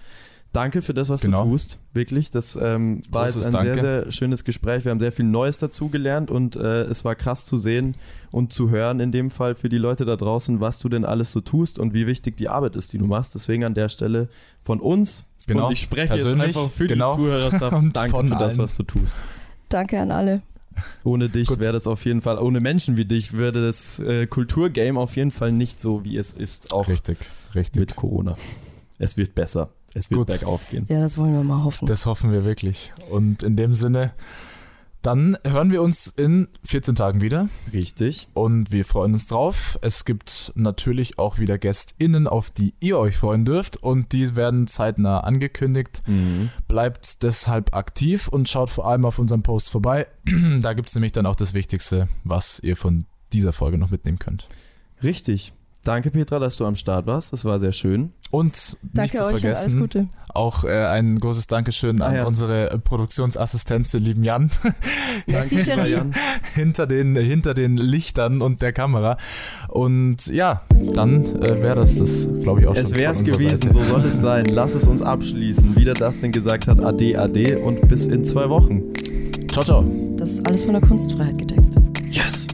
Danke für das, was
Genau.
du tust. Wirklich, das ähm, war
Großes
jetzt ein sehr,
Danke.
sehr schönes Gespräch. Wir haben sehr viel Neues dazugelernt und äh, es war krass zu sehen und zu hören in dem Fall für die Leute da draußen, was du denn alles so tust und wie wichtig die Arbeit ist, die du machst. Deswegen an der Stelle von uns
Genau,
und ich spreche jetzt
persönlich,
einfach für
genau.
die Zuhörerschaft. Danke für das, was du tust.
Danke an alle.
Ohne dich wäre das auf jeden Fall, ohne Menschen wie dich, würde das äh, Kulturgame auf jeden Fall nicht so, wie es ist, auch
Richtig, richtig.
mit Corona. Es wird besser. Es wird
Gut.
bergauf gehen.
Ja, das wollen wir mal hoffen.
Das hoffen wir wirklich. Und in dem Sinne, dann hören wir uns in 14 Tagen wieder
Richtig.
und wir freuen uns drauf. Es gibt natürlich auch wieder GästInnen, auf die ihr euch freuen dürft und die werden zeitnah angekündigt. Bleibt deshalb aktiv und schaut vor allem auf unserem Post vorbei. da gibt es nämlich dann auch das Wichtigste, was ihr von dieser Folge noch mitnehmen könnt.
Richtig. Danke, Petra, dass du am Start warst. Das war sehr schön.
Und nicht
Danke
zu
euch und alles
vergessen,
Gute.
auch äh, ein großes Dankeschön an
Ah, ja.
unsere äh, Produktionsassistenz, den lieben Jan.
Danke,
Cherie.
Jan.
hinter den, hinter den Lichtern und der Kamera. Und ja, dann äh, wäre das das, glaube ich, auch
Es
schon.
wäre es
von unserer
gewesen,
Seite.
so soll es sein. Lass es uns abschließen. Wie der Dustin gesagt hat, ade, ade und bis in zwei Wochen.
Ciao, ciao.
Das ist alles von der Kunstfreiheit gedeckt.
Yes!